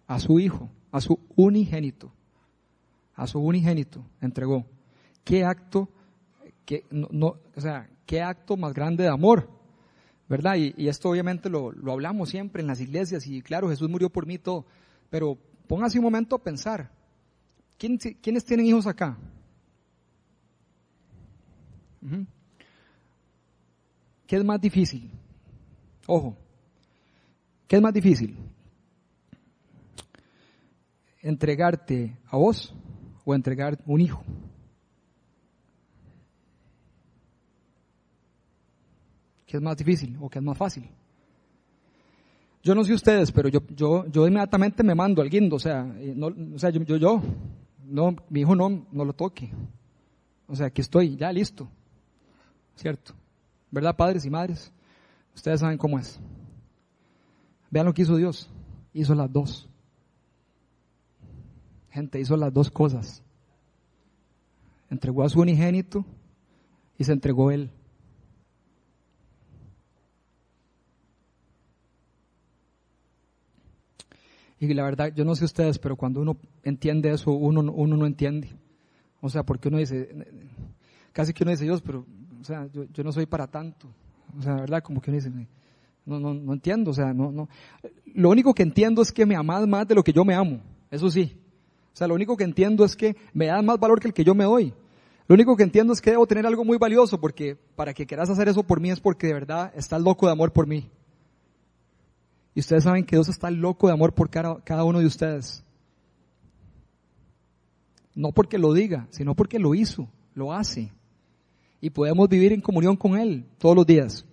a su Hijo, a su unigénito, a su unigénito, entregó. ¿Qué acto, qué, no, o sea, qué acto más grande de amor? ¿Verdad? Y, esto obviamente lo, lo hablamos siempre en las iglesias y claro, Jesús murió por mí todo. Pero póngase un momento a pensar. ¿Quiénes tienen hijos acá? ¿Qué es más difícil? Ojo, ¿qué es más difícil? ¿Entregarte a vos o entregar un hijo? ¿Qué es más difícil o qué es más fácil? Yo no sé ustedes, pero yo, yo, yo inmediatamente me mando al guindo, o sea, no, o sea, yo, yo, yo, no, mi hijo no, no lo toque. O sea, aquí estoy, ya listo. ¿Cierto? ¿Verdad, padres y madres? Ustedes saben cómo es. Vean lo que hizo Dios. Hizo las dos. Gente, hizo las dos cosas. Entregó a su unigénito y se entregó él. Y la verdad, yo no sé ustedes, pero cuando uno entiende eso, uno, uno no entiende. O sea, porque uno dice, casi que uno dice, Dios, pero, o sea, yo, yo no soy para tanto. O sea, la verdad, como que uno dice, no, no, no entiendo, o sea, no, no. Lo único que entiendo es que me amas más de lo que yo me amo. Eso sí. O sea, lo único que entiendo es que me das más valor que el que yo me doy. Lo único que entiendo es que debo tener algo muy valioso porque para que quieras hacer eso por mí es porque de verdad estás loco de amor por mí. Y ustedes saben que Dios está loco de amor por cada, uno de ustedes. No porque lo diga, sino porque lo hizo, lo hace. Y podemos vivir en comunión con Él todos los días.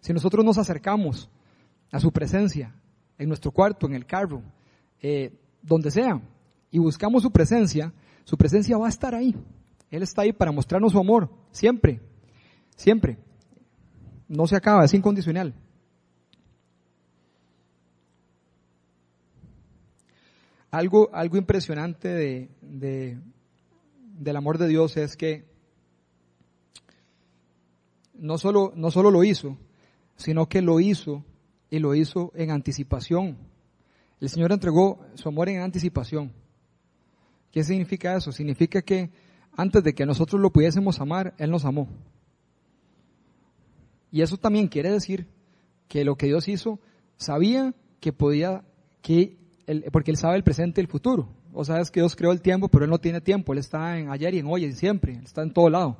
Si nosotros nos acercamos a su presencia, en nuestro cuarto, en el carro, eh, donde sea, y buscamos su presencia, su presencia va a estar ahí. Él está ahí para mostrarnos su amor, siempre, siempre. No se acaba, es incondicional. Algo, algo impresionante de, del amor de Dios es que no solo, no solo lo hizo, sino que lo hizo y lo hizo en anticipación. El Señor entregó su amor en anticipación. ¿Qué significa eso? Significa que antes de que nosotros lo pudiésemos amar, Él nos amó. Y eso también quiere decir que lo que Dios hizo, sabía que podía, que porque Él sabe el presente y el futuro. O sabes que Dios creó el tiempo, pero Él no tiene tiempo. Él está en ayer y en hoy y siempre. Él está en todo lado.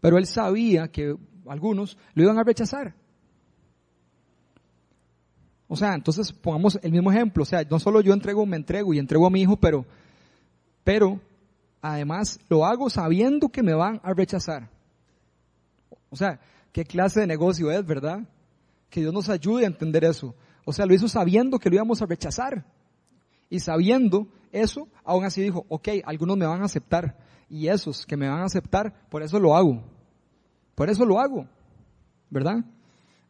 Pero Él sabía que algunos lo iban a rechazar. O sea, entonces pongamos el mismo ejemplo. O sea, no solo yo entrego, me entrego y entrego a mi hijo, pero, pero además lo hago sabiendo que me van a rechazar. O sea, ¿qué clase de negocio es, verdad? Que Dios nos ayude a entender eso. O sea, lo hizo sabiendo que lo íbamos a rechazar. Y sabiendo eso, aún así dijo, ok, algunos me van a aceptar. Y esos que me van a aceptar, por eso lo hago. Por eso lo hago. ¿Verdad?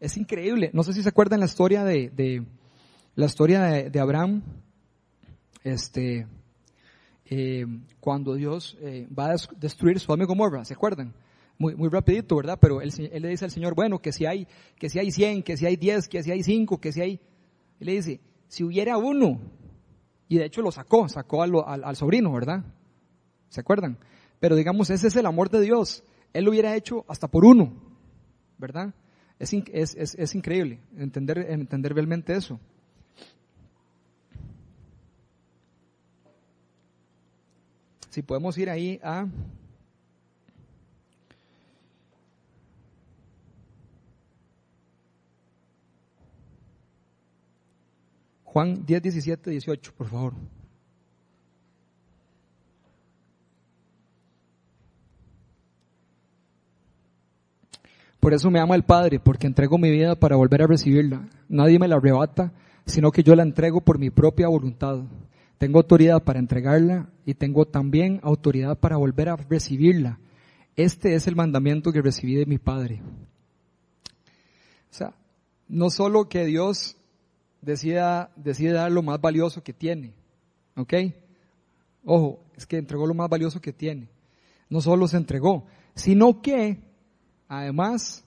Es increíble. No sé si se acuerdan la historia de, la historia de, Abraham. Este, eh, cuando Dios eh, va a destruir su amigo Gomorra, ¿se acuerdan? Muy, muy rapidito, ¿verdad? Pero él, le dice al Señor, bueno, que si hay, que si hay 100, que si hay 10, que si hay 5, que si hay... Él le dice, si hubiera uno, y de hecho lo sacó, sacó al, sobrino, ¿verdad? ¿Se acuerdan? Pero digamos, ese es el amor de Dios. Él lo hubiera hecho hasta por uno, ¿verdad? Es, es, increíble entender, entender realmente eso. Si podemos ir ahí a Juan 10, 17, 18, por favor. Por eso me ama el Padre, porque entrego mi vida para volver a recibirla. Nadie me la arrebata, sino que yo la entrego por mi propia voluntad. Tengo autoridad para entregarla y tengo también autoridad para volver a recibirla. Este es el mandamiento que recibí de mi Padre. O sea, no solo que Dios decida, decide dar lo más valioso que tiene. ¿Ok? Ojo, es que entregó lo más valioso que tiene. No solo se entregó, sino que además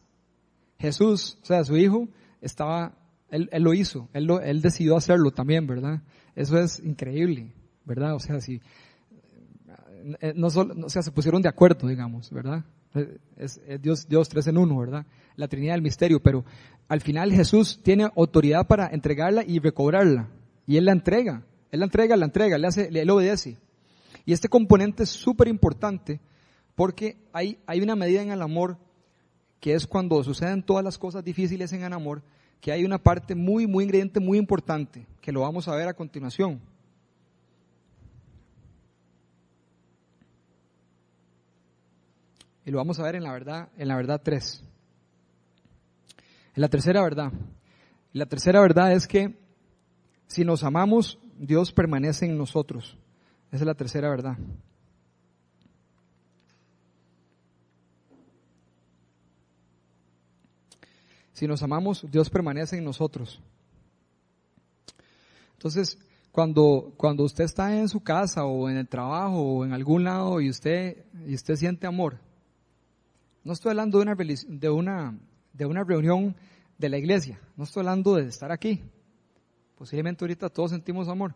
Jesús, o sea, su hijo, estaba, él, él lo hizo, él, él decidió hacerlo también, ¿verdad? Eso es increíble, ¿verdad? O sea, si, eh, no solo, o sea, se pusieron de acuerdo, digamos, ¿verdad? Es, Dios, Dios tres en uno, ¿verdad? La Trinidad del misterio, pero al final Jesús tiene autoridad para entregarla y recobrarla. Y Él la entrega. Él la entrega, la entrega, le hace, Él obedece. Y este componente es súper importante porque hay, hay una medida en el amor que es cuando suceden todas las cosas difíciles en el amor, que hay una parte muy, muy ingrediente, muy importante, que lo vamos a ver a continuación. Y lo vamos a ver en la verdad, en la verdad 3. En la tercera verdad, la tercera verdad es que si nos amamos, Dios permanece en nosotros. Esa es la tercera verdad. Si nos amamos, Dios permanece en nosotros. Entonces, cuando, cuando usted está en su casa o en el trabajo o en algún lado y usted, y usted siente amor, no estoy hablando de una, de, una, de una reunión de la iglesia, no estoy hablando de estar aquí. Posiblemente ahorita todos sentimos amor,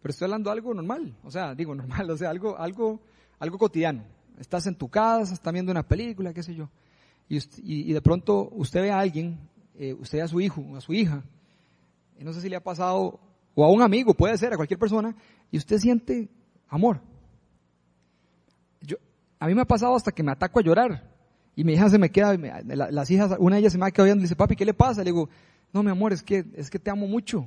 pero estoy hablando de algo normal, o sea, digo normal, o sea, algo, algo, algo cotidiano. Estás en tu casa, estás viendo una película, qué sé yo, y, y, de pronto usted ve a alguien, eh, usted ve a su hijo, a su hija, y no sé si le ha pasado o a un amigo, puede ser, a cualquier persona, y usted siente amor. Yo, a mí me ha pasado hasta que me ataco a llorar, y mi hija se me queda, las hijas, una de ellas se me ha quedado viendo y dice, papi, ¿qué le pasa? Le digo, no, mi amor, es que, es que te amo mucho.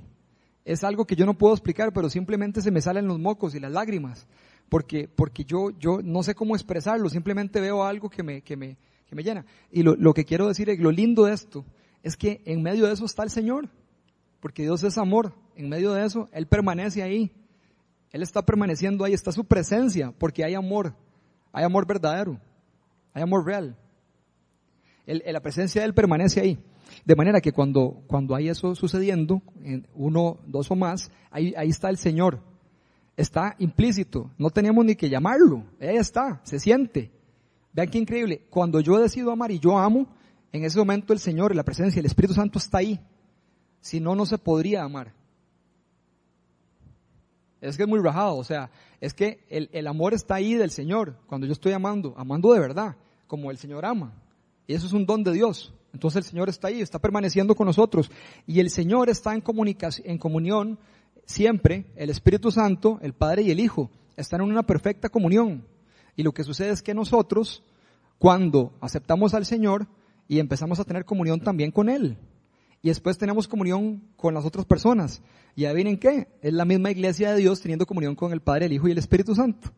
Es algo que yo no puedo explicar, pero simplemente se me salen los mocos y las lágrimas, porque, porque yo, yo no sé cómo expresarlo, simplemente veo algo que me, que me, que me llena. Y lo, lo que quiero decir, lo lindo de esto, es que en medio de eso está el Señor porque Dios es amor. En medio de eso, Él permanece ahí. Él está permaneciendo ahí, está su presencia, porque hay amor. Hay amor verdadero. Hay amor real. La presencia de Él permanece ahí. De manera que cuando, cuando hay eso sucediendo, en uno, dos o más, ahí, ahí está el Señor. Está implícito. No tenemos ni que llamarlo. Ahí está. Se siente. Vean qué increíble. Cuando yo decido amar y yo amo, en ese momento el Señor, la presencia, el Espíritu Santo está ahí. Si no, no se podría amar. Es que es muy rajado, o sea, es que el, amor está ahí del Señor, cuando yo estoy amando, amando de verdad, como el Señor ama. Y eso es un don de Dios. Entonces el Señor está ahí, está permaneciendo con nosotros. Y el Señor está en, comunicación, en comunión siempre, el Espíritu Santo, el Padre y el Hijo, están en una perfecta comunión. Y lo que sucede es que nosotros, cuando aceptamos al Señor y empezamos a tener comunión también con Él, y después tenemos comunión con las otras personas. Y adivinen qué, es la misma iglesia de Dios teniendo comunión con el Padre, el Hijo y el Espíritu Santo.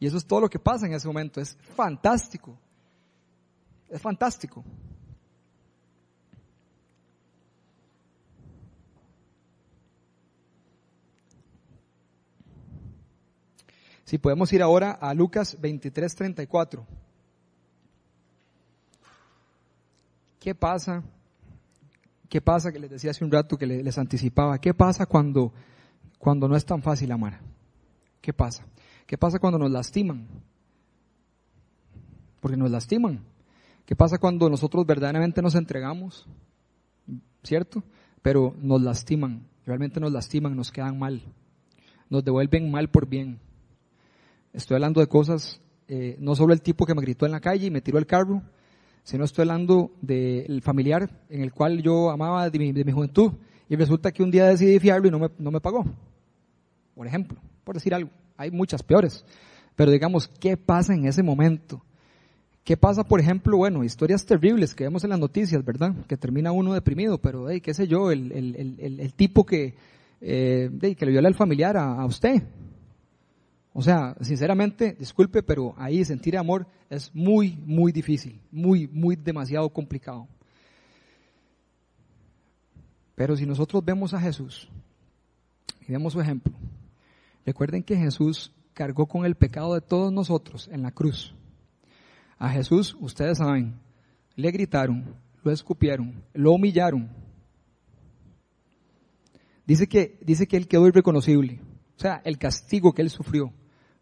Y eso es todo lo que pasa en ese momento. Es fantástico. Es fantástico. Si podemos ir ahora a Lucas 23, 34. ¿Qué pasa ¿Qué pasa? Que les decía hace un rato que les anticipaba. ¿Qué pasa cuando, cuando no es tan fácil amar? ¿Qué pasa? ¿Qué pasa cuando nos lastiman? Porque nos lastiman. ¿Qué pasa cuando nosotros verdaderamente nos entregamos? ¿Cierto? Pero nos lastiman, realmente nos lastiman, nos quedan mal, nos devuelven mal por bien. Estoy hablando de cosas, eh, no solo el tipo que me gritó en la calle y me tiró el carro, si no estoy hablando del familiar en el cual yo amaba de mi, juventud y resulta que un día decidí fiarlo y no me, no me pagó. Por ejemplo, por decir algo. Hay muchas peores. Pero digamos, ¿qué pasa en ese momento? ¿Qué pasa, por ejemplo, bueno, historias terribles que vemos en las noticias, ¿verdad? Que termina uno deprimido, pero, hey, qué sé yo, el, el, el, el tipo que, eh, que le viola al familiar a, a usted, o sea, sinceramente, disculpe, pero ahí sentir amor es muy, muy difícil, muy, muy demasiado complicado. Pero si nosotros vemos a Jesús y vemos su ejemplo, recuerden que Jesús cargó con el pecado de todos nosotros en la cruz. A Jesús, ustedes saben, le gritaron, lo escupieron, lo humillaron. Dice que, dice que él quedó irreconocible. O sea, el castigo que él sufrió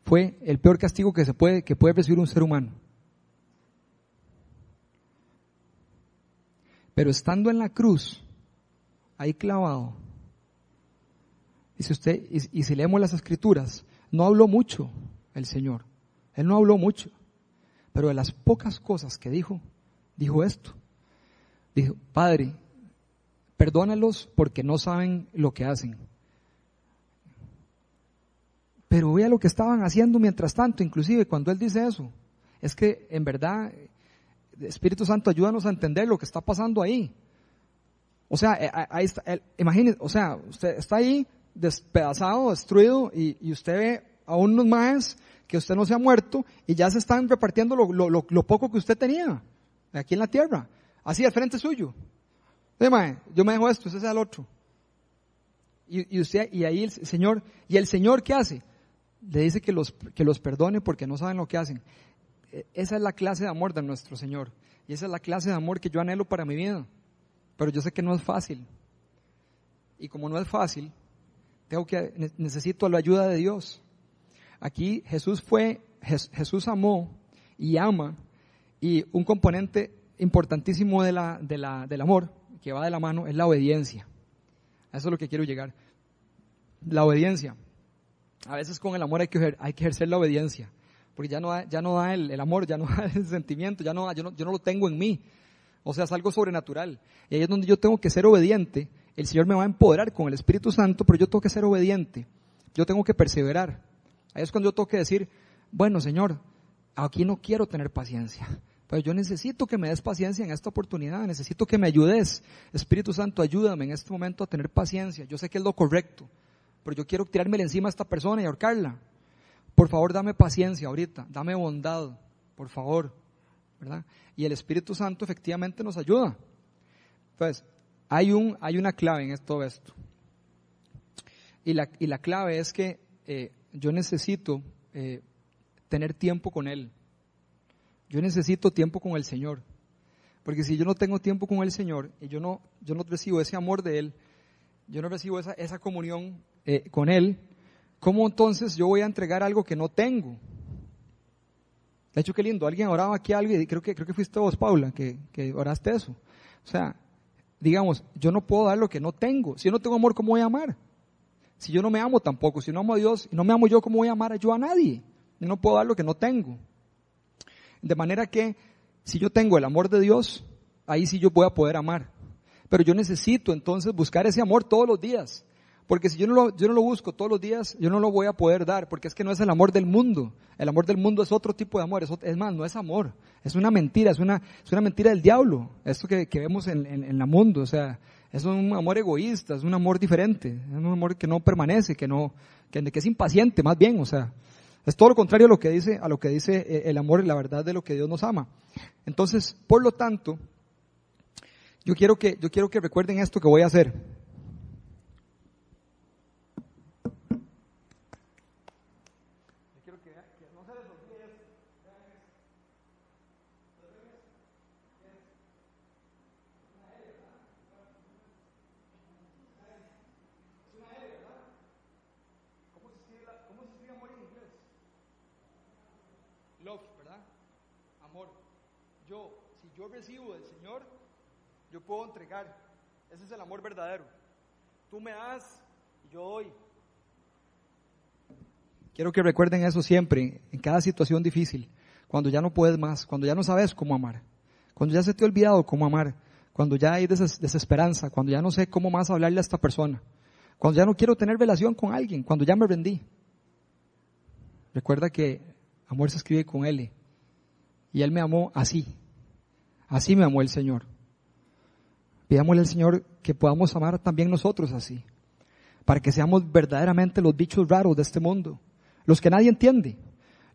fue el peor castigo que se puede, que puede recibir un ser humano. Pero estando en la cruz, ahí clavado, y si usted, y, si leemos las escrituras, no habló mucho el Señor. Él no habló mucho. Pero de las pocas cosas que dijo, dijo esto. Dijo, Padre, perdónalos porque no saben lo que hacen. Pero vea lo que estaban haciendo mientras tanto, inclusive cuando Él dice eso. Es que en verdad, Espíritu Santo, ayúdanos a entender lo que está pasando ahí. O sea, eh, ahí está, imagínese, o sea, usted está ahí despedazado, destruido, y, usted ve a unos más que usted no se ha muerto y ya se están repartiendo lo, poco que usted tenía aquí en la tierra, así al frente suyo. yo me dejo esto, ese es el otro. Y, y, usted, y ahí el Señor, ¿y el Señor qué hace? Le dice que los, que los perdone porque no saben lo que hacen. E, esa es la clase de amor de nuestro Señor. Y esa es la clase de amor que yo anhelo para mi vida. Pero yo sé que no es fácil. Y como no es fácil, tengo que, necesito la ayuda de Dios. Aquí Jesús fue, Jesús amó y ama y un componente importantísimo de la, de la, del amor que va de la mano es la obediencia. A eso es lo que quiero llegar. La obediencia. A veces con el amor hay que, hay que ejercer la obediencia, porque ya no da, ya no da el, amor, ya no da el sentimiento, ya no, yo, no, yo no lo tengo en mí. O sea, es algo sobrenatural. Y ahí es donde yo tengo que ser obediente. El Señor me va a empoderar con el Espíritu Santo, pero yo tengo que ser obediente. Yo tengo que perseverar. Ahí es cuando yo tengo que decir, bueno, Señor, aquí no quiero tener paciencia. Pero yo necesito que me des paciencia en esta oportunidad, necesito que me ayudes. Espíritu Santo, ayúdame en este momento a tener paciencia. Yo sé que es lo correcto, pero yo quiero tirármele encima a esta persona y ahorcarla. Por favor, dame paciencia ahorita, dame bondad, por favor. ¿verdad? Y el Espíritu Santo efectivamente nos ayuda. Entonces, hay, un, hay una clave en todo esto. Y la, y la clave es que eh, yo necesito eh, tener tiempo con Él. Yo necesito tiempo con el Señor. Porque si yo no tengo tiempo con el Señor y yo no, yo no recibo ese amor de Él, yo no recibo esa, esa comunión eh, con Él, ¿cómo entonces yo voy a entregar algo que no tengo? De hecho, qué lindo, alguien oraba aquí algo y creo que, creo que fuiste vos, Paula, que, que oraste eso. O sea, digamos, yo no puedo dar lo que no tengo. Si yo no tengo amor, ¿cómo voy a amar? Si yo no me amo tampoco, si no amo a Dios y no me amo yo, ¿cómo voy a amar yo a nadie? Yo no puedo dar lo que no tengo. De manera que si yo tengo el amor de Dios, ahí sí yo voy a poder amar. Pero yo necesito entonces buscar ese amor todos los días. Porque si yo no, lo, yo no lo busco todos los días, yo no lo voy a poder dar, porque es que no es el amor del mundo. El amor del mundo es otro tipo de amor, es, más, no es amor, es una mentira, es una, es una mentira del diablo, esto que, que vemos en, en, en el mundo, o sea, es un amor egoísta, es un amor diferente, es un amor que no permanece, que no, que, que es impaciente, más bien, o sea, es todo lo contrario a lo que dice, a lo que dice eh, el amor y la verdad de lo que Dios nos ama. Entonces, por lo tanto, yo quiero que, yo quiero que recuerden esto que voy a hacer. Yo recibo del Señor, yo puedo entregar. Ese es el amor verdadero. Tú me das y yo doy. Quiero que recuerden eso siempre, en cada situación difícil, cuando ya no puedes más, cuando ya no sabes cómo amar, cuando ya se te ha olvidado cómo amar, cuando ya hay desesperanza, cuando ya no sé cómo más hablarle a esta persona, cuando ya no quiero tener relación con alguien, cuando ya me rendí. Recuerda que amor se escribe con L y Él me amó así, Así me amó el Señor. Pidámosle al Señor que podamos amar también nosotros así, para que seamos verdaderamente los bichos raros de este mundo, los que nadie entiende,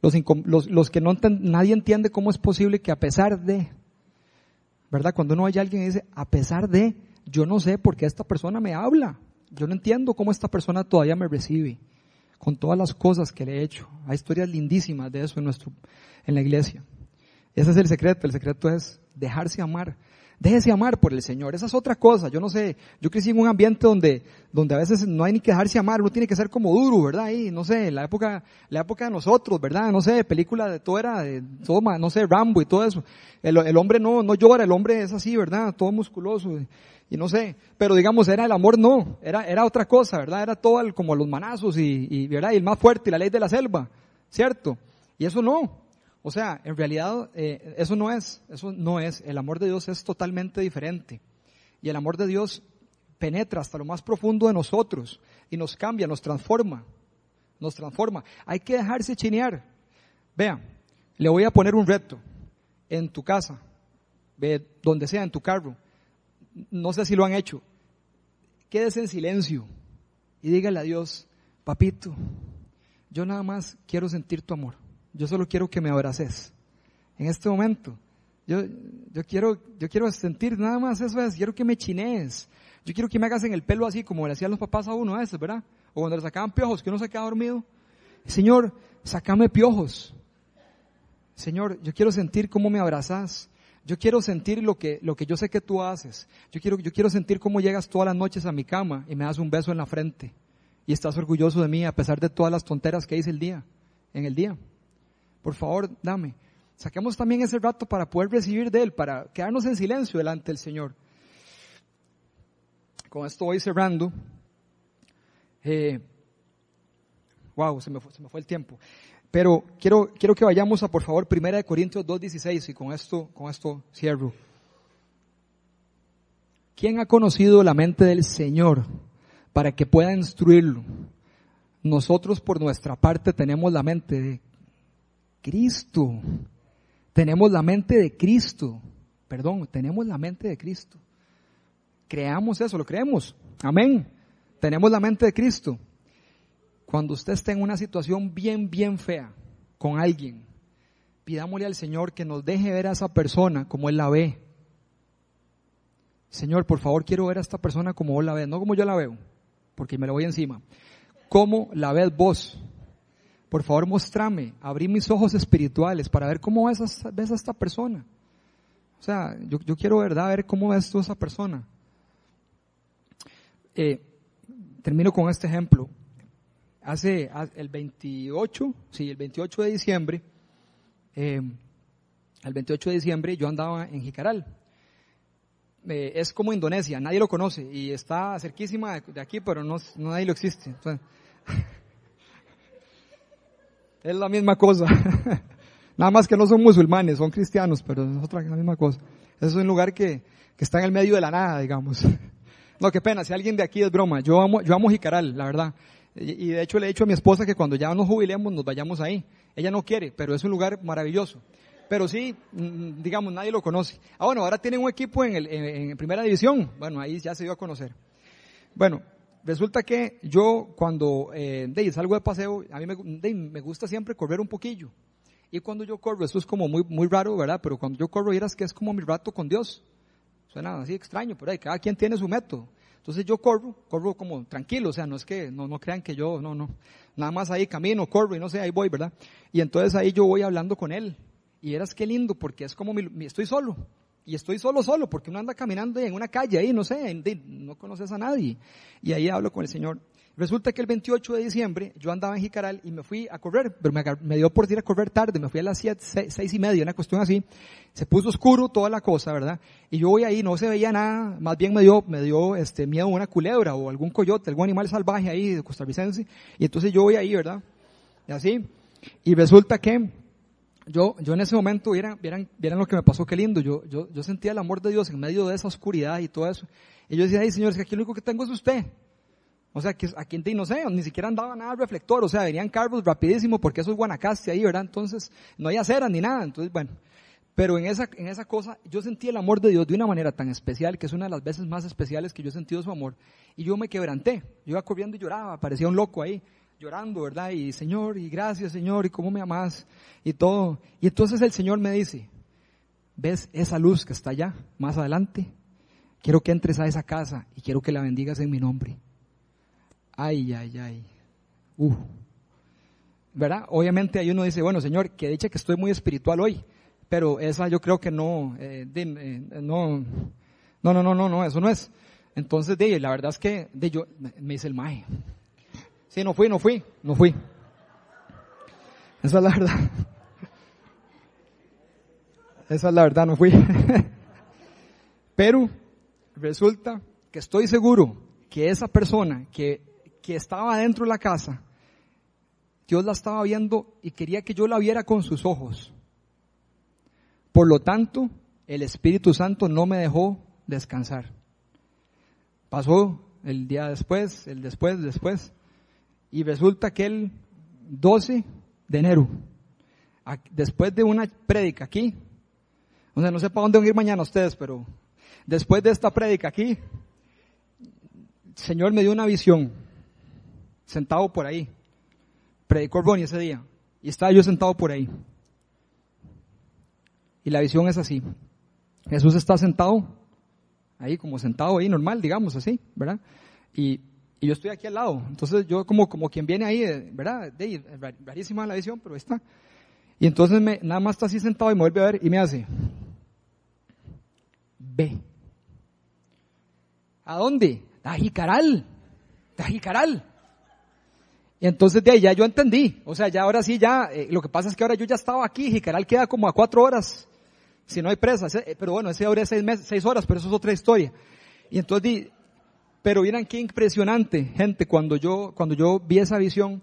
los, que no nadie entiende cómo es posible que a pesar de, ¿verdad? Cuando uno hay alguien que dice, a pesar de, yo no sé por qué esta persona me habla, yo no entiendo cómo esta persona todavía me recibe, con todas las cosas que le he hecho. Hay historias lindísimas de eso en nuestro, en la iglesia. Ese es el secreto, el secreto es dejarse amar. Déjese amar por el Señor. Esa es otra cosa. Yo no sé, yo crecí en un ambiente donde, donde a veces no hay ni que dejarse amar, uno tiene que ser como duro, ¿verdad? Ahí, no sé, la época, la época de nosotros, ¿verdad? No sé, película de todo era, de, todo, no sé, Rambo y todo eso. El, el, hombre no, no llora, el hombre es así, ¿verdad? Todo musculoso. Y, no sé, pero digamos, era el amor no, era, era otra cosa, ¿verdad? Era todo como los manazos y, y, ¿verdad? Y el más fuerte, y la ley de la selva, ¿cierto? Y eso no. O sea, en realidad eh, eso no es, eso no es. El amor de Dios es totalmente diferente. Y el amor de Dios penetra hasta lo más profundo de nosotros y nos cambia, nos transforma, nos transforma. Hay que dejarse chinear. Vea, le voy a poner un reto en tu casa, ve, donde sea, en tu carro. No sé si lo han hecho. Quédese en silencio y dígale a Dios, papito, yo nada más quiero sentir tu amor. Yo solo quiero que me abraces. En este momento, Yo, yo quiero, yo quiero sentir nada más eso es, quiero que me chinees. Yo quiero que me hagas en el pelo así como le hacían los papás a uno a veces, ¿verdad? O cuando le sacaban piojos, que uno se queda dormido. Señor, sacame piojos. Señor, yo quiero sentir cómo me abrazas. Yo quiero sentir lo que, lo que yo sé que tú haces. Yo quiero, yo quiero sentir cómo llegas todas las noches a mi cama y me das un beso en la frente. Y estás orgulloso de mí a pesar de todas las tonteras que hice el día, en el día. Por favor, dame. Saquemos también ese rato para poder recibir de Él, para quedarnos en silencio delante del Señor. Con esto voy cerrando. Eh, wow, se me, fue, se me fue el tiempo. Pero quiero, quiero que vayamos a, por favor, Primera de Corintios 2.16 y con esto, con esto cierro. ¿Quién ha conocido la mente del Señor para que pueda instruirlo? Nosotros por nuestra parte tenemos la mente de Cristo. Tenemos la mente de Cristo. Perdón, tenemos la mente de Cristo. Creamos eso, lo creemos. Amén. Tenemos la mente de Cristo. Cuando usted esté en una situación bien, bien fea con alguien, pidámosle al Señor que nos deje ver a esa persona como Él la ve. Señor, por favor, quiero ver a esta persona como vos la ves, no como yo la veo, porque me la voy encima. ¿Cómo la ves vos? Por favor mostrame, abrí mis ojos espirituales para ver cómo ves a, ves a esta persona. O sea, yo, yo, quiero, ¿verdad?, ver cómo ves tú a esa persona. Eh, termino con este ejemplo. Hace el 28, sí, el 28 de diciembre, eh, el 28 de diciembre yo andaba en Jicaral. Eh, es como Indonesia, nadie lo conoce y está cerquísima de, aquí, pero no, no nadie lo existe. Entonces, Es la misma cosa. Nada más que no son musulmanes, son cristianos, pero es otra la misma cosa. Es un lugar que, que está en el medio de la nada, digamos. No, qué pena, si alguien de aquí es broma. Yo amo, yo amo Jicaral, la verdad. Y, de hecho le he dicho a mi esposa que cuando ya nos jubilemos nos vayamos ahí. Ella no quiere, pero es un lugar maravilloso. Pero sí, mm, digamos, nadie lo conoce. Ah, bueno, ahora tienen un equipo en, el, en primera división. Bueno, ahí ya se dio a conocer. Bueno, resulta que yo cuando eh, salgo de paseo, a mí me, me, gusta siempre correr un poquillo. Y cuando yo corro, eso es como muy, muy raro, ¿verdad? Pero cuando yo corro, vieras que es como mi rato con Dios. Suena así extraño, pero hay, cada quien tiene su método. Entonces yo corro, corro como tranquilo, o sea, no es que, no, no crean que yo, no, no. Nada más ahí camino, corro y no sé, ahí voy, ¿verdad? Y entonces ahí yo voy hablando con él. Y eras qué lindo, porque es como mi, estoy solo y estoy solo, solo, porque uno anda caminando en una calle ahí, no sé, no conoces a nadie. Y ahí hablo con el Señor. Resulta que el 28 de diciembre yo andaba en Jicaral y me fui a correr, pero me, dio por ir a correr tarde, me fui a las siete, seis, y media, una cuestión así. Se puso oscuro toda la cosa, ¿verdad? Y yo voy ahí, no se veía nada, más bien me dio, me dio este miedo una culebra o algún coyote, algún animal salvaje ahí de costarricense. Y entonces yo voy ahí, ¿verdad? Y así. Y resulta que yo, yo en ese momento, vieran, vieran, vieran lo que me pasó, qué lindo. Yo, yo, yo sentía el amor de Dios en medio de esa oscuridad y todo eso. Y yo decía, ay Señor, es que aquí lo único que tengo es usted. O sea, que aquí no sé, ni siquiera andaba nada al reflector, o sea, venían carros rapidísimo porque eso es Guanacaste ahí, ¿verdad? Entonces, no hay acera ni nada, entonces, bueno. Pero en esa, en esa cosa, yo sentí el amor de Dios de una manera tan especial, que es una de las veces más especiales que yo he sentido su amor. Y yo me quebranté. Yo iba corriendo y lloraba, parecía un loco ahí llorando, ¿verdad? Y Señor, y gracias Señor, y cómo me amas, y todo. Y entonces el Señor me dice, ¿ves esa luz que está allá, más adelante? Quiero que entres a esa casa y quiero que la bendigas en mi nombre. Ay, ay, ay. Uh. ¿Verdad? Obviamente ahí uno dice, bueno Señor, que dicha que estoy muy espiritual hoy, pero esa yo creo que no, eh, eh, no, no, no, no, no, no, eso no es. Entonces, de, la verdad es que de, yo, me dice el maje, Sí, no fui, no fui, no fui. Esa es la verdad. Esa es la verdad, no fui. Pero resulta que estoy seguro que esa persona que, que estaba dentro de la casa, Dios la estaba viendo y quería que yo la viera con sus ojos. Por lo tanto, el Espíritu Santo no me dejó descansar. Pasó el día después, el después, después, y resulta que el 12 de enero, después de una prédica aquí, o sea, no sé para dónde van a ir mañana ustedes, pero después de esta prédica aquí, el Señor me dio una visión, sentado por ahí. Predicó Ronnie ese día, y estaba yo sentado por ahí. Y la visión es así. Jesús está sentado, ahí como sentado ahí normal, digamos así, ¿verdad? Y, y yo estoy aquí al lado. Entonces yo como, como quien viene ahí, eh, ¿verdad? De, rarísima la visión, pero está. Y entonces me, nada más está así sentado y me vuelve a ver y me hace, ve. ¿A dónde? A Jicaral. A Jicaral. Y entonces de ahí ya yo entendí. O sea, ya ahora sí, ya, eh, lo que pasa es que ahora yo ya estaba aquí, Jicaral queda como a cuatro horas, si no hay presa. Eh, pero bueno, ese hora es seis, meses, seis horas, pero eso es otra historia. Y entonces pero miren qué impresionante, gente, cuando yo, cuando yo vi esa visión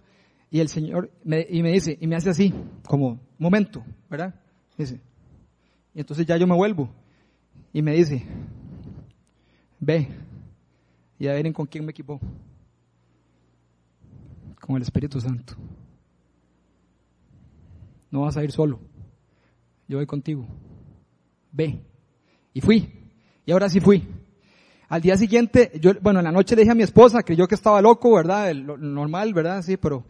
y el Señor me, y me dice, y me hace así, como, momento, ¿verdad? Dice, y entonces ya yo me vuelvo y me dice, ve, y a ver con quién me equipó con el Espíritu Santo. No vas a ir solo. Yo voy contigo. Ve. Y fui. Y ahora sí fui. Al día siguiente, yo, bueno, en la noche le dije a mi esposa, creyó que estaba loco, ¿verdad? Normal, ¿verdad? Sí, pero,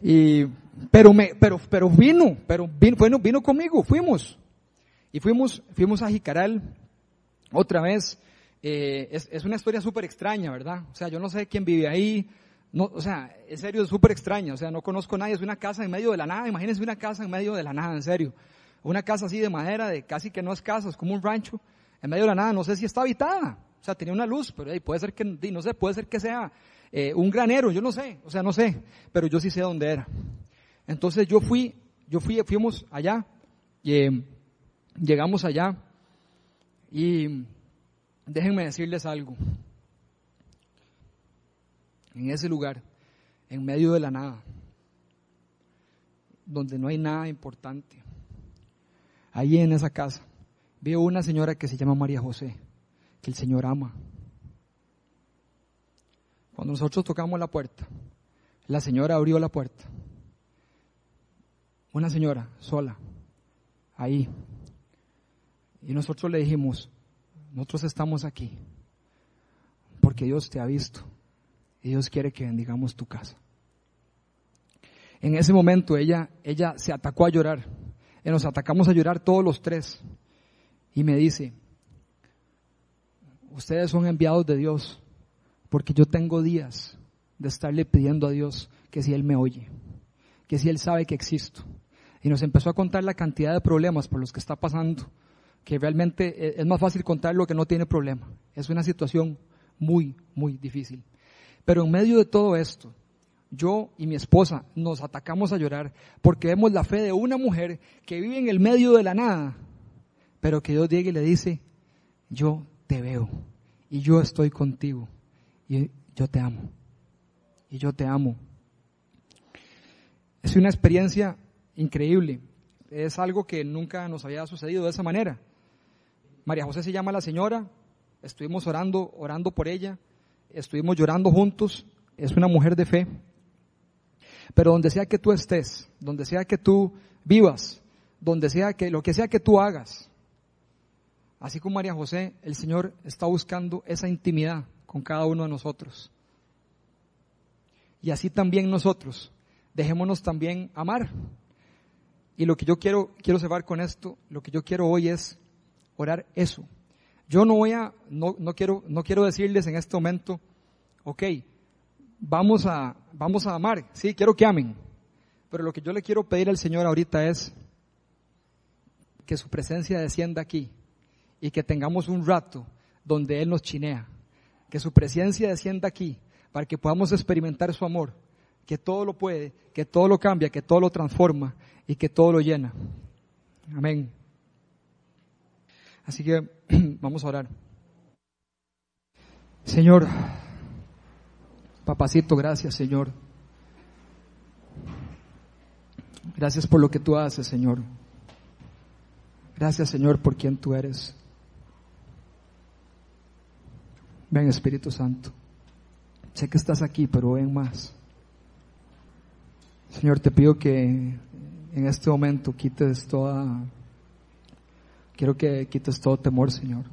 y, pero me, pero, pero vino, pero vino, bueno, vino conmigo, fuimos. Y fuimos, fuimos a Jicaral otra vez. Eh, es, es una historia súper extraña, ¿verdad? O sea, yo no sé quién vive ahí, no, o sea, en serio, es súper extraño. O sea, no conozco a nadie. Es una casa en medio de la nada. Imagínense una casa en medio de la nada, en serio. Una casa así de madera, de casi que no es casa, es como un rancho. En medio de la nada, no sé si está habitada. O sea, tenía una luz, pero puede ser que, no sé, puede ser que sea eh, un granero, yo no sé. O sea, no sé. Pero yo sí sé dónde era. Entonces yo fui, yo fui, fuimos allá. Y, eh, llegamos allá. Y déjenme decirles algo en ese lugar, en medio de la nada, donde no hay nada importante. Allí en esa casa veo una señora que se llama María José, que el Señor ama. Cuando nosotros tocamos la puerta, la señora abrió la puerta. Una señora sola, ahí. Y nosotros le dijimos, nosotros estamos aquí, porque Dios te ha visto y Dios quiere que bendigamos tu casa. En ese momento ella, ella se atacó a llorar. Y nos atacamos a llorar todos los tres. Y me dice, ustedes son enviados de Dios, porque yo tengo días de estarle pidiendo a Dios que si Él me oye, que si Él sabe que existo. Y nos empezó a contar la cantidad de problemas por los que está pasando, que realmente e, es más fácil contar lo que no tiene problema. Es una situación muy, muy difícil. Pero en medio de todo esto, yo y mi esposa nos atacamos a llorar porque vemos la fe de una mujer que vive en el medio de la nada, pero que Dios llega y le dice, yo te veo y yo estoy contigo y yo te amo y yo te amo. Es una experiencia increíble, es algo que nunca nos había sucedido de esa manera. María José se llama la señora, estuvimos orando, orando por ella estuvimos llorando juntos, es una mujer de fe. Pero donde sea que tú estés, donde sea que tú vivas, donde sea que, lo que sea que tú hagas, así como María José, el Señor está buscando esa intimidad con cada uno de nosotros. Y así también nosotros, dejémonos también amar. Y lo que yo quiero, quiero cerrar con esto, lo que yo quiero hoy es orar eso, yo no voy a, no, no, quiero, no quiero decirles en este momento, ok, vamos a, vamos a amar, sí, quiero que amen. Pero lo que yo le quiero pedir al Señor ahorita es que su presencia descienda aquí y que tengamos un rato donde Él nos chinea. Que su presencia descienda aquí para que podamos experimentar su amor, que todo lo puede, que todo lo cambia, que todo lo transforma y que todo lo llena. Amén. Así que vamos a orar. Señor, papacito, gracias Señor. Gracias por lo que tú haces, Señor. Gracias, Señor, por quien tú eres. Ven, Espíritu Santo. Sé que estás aquí, pero ven más. Señor, te pido que en este momento quites toda Quiero que quites todo temor, Señor.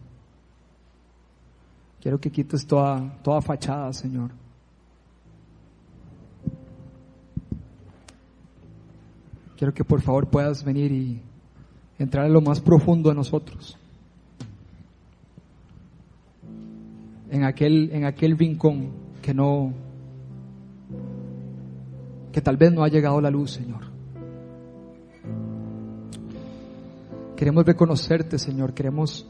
Quiero que quites toda, toda fachada, Señor. Quiero que por favor puedas venir y entrar a lo más profundo de nosotros. En aquel, en aquel rincón que no, que tal vez no ha llegado la luz, Señor. Queremos reconocerte, Señor, queremos,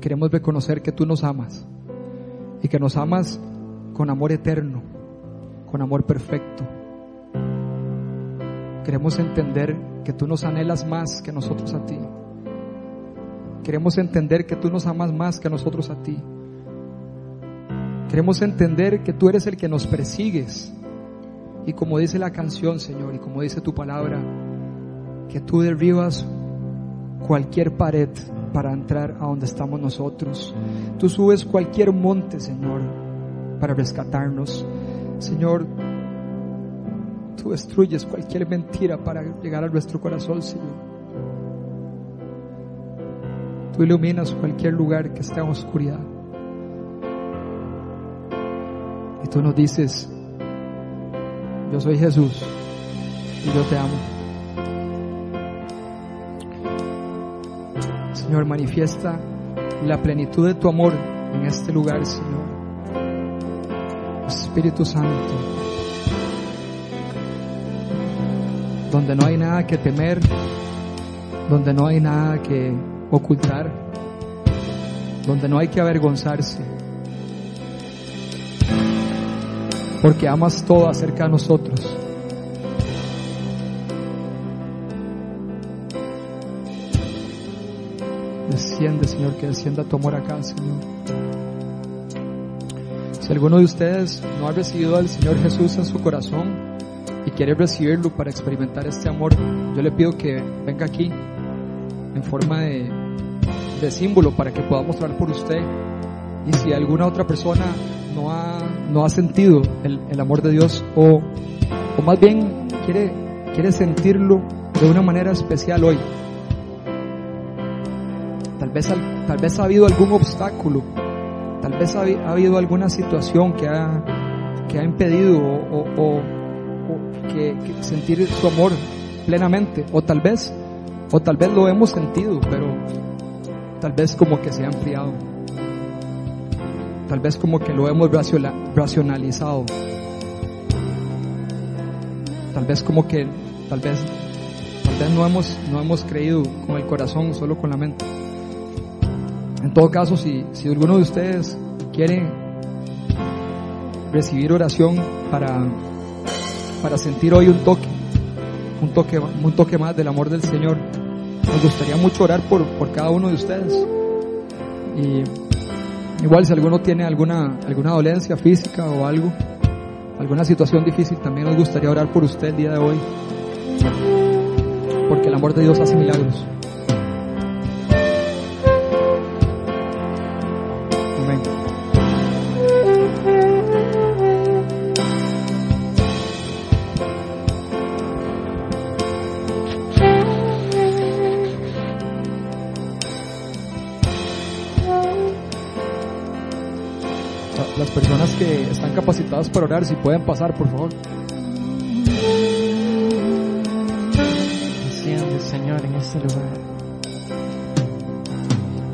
queremos reconocer que tú nos amas y que nos amas con amor eterno, con amor perfecto. Queremos entender que tú nos anhelas más que nosotros a ti. Queremos entender que tú nos amas más que nosotros a ti. Queremos entender que tú eres el que nos persigues. Y como dice la canción, Señor, y como dice tu palabra, que tú derribas cualquier pared para entrar a donde estamos nosotros. Tú subes cualquier monte, Señor, para rescatarnos. Señor, tú destruyes cualquier mentira para llegar a nuestro corazón, Señor. Tú iluminas cualquier lugar que esté en oscuridad. Y tú nos dices, yo soy Jesús y yo te amo. Señor, manifiesta la plenitud de tu amor en este lugar, Señor. Espíritu Santo, donde no hay nada que temer, donde no hay nada que ocultar, donde no hay que avergonzarse, porque amas todo acerca de nosotros. Desciende, Señor, que descienda tu amor acá, Señor. Si alguno de ustedes no ha recibido al Señor Jesús en su corazón y quiere recibirlo para experimentar este amor, yo le pido que venga aquí en forma de, de símbolo para que pueda mostrar por usted. Y si alguna otra persona no ha, no ha sentido el, el amor de Dios o, o más bien quiere, quiere sentirlo de una manera especial hoy, tal vez, tal vez ha habido algún obstáculo, tal vez ha, ha habido alguna situación que ha, que ha impedido o, o, que sentir su amor plenamente, o tal vez, o tal vez lo hemos sentido, pero tal vez como que se ha enfriado, tal vez como que lo hemos racionalizado, tal vez como que, tal vez, tal vez no hemos, no hemos creído con el corazón, solo con la mente. En todo caso, si, si alguno de ustedes quiere recibir oración para, para sentir hoy un toque, un toque, un toque más del amor del Señor, nos gustaría mucho orar por, por cada uno de ustedes. Y igual si alguno tiene alguna, alguna dolencia física o algo, alguna situación difícil, también nos gustaría orar por usted el día de hoy. Porque el amor de Dios hace milagros. Para orar, si pueden pasar, por favor. Desciende, Señor, en este lugar.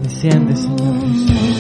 Desciende, Señor Jesús.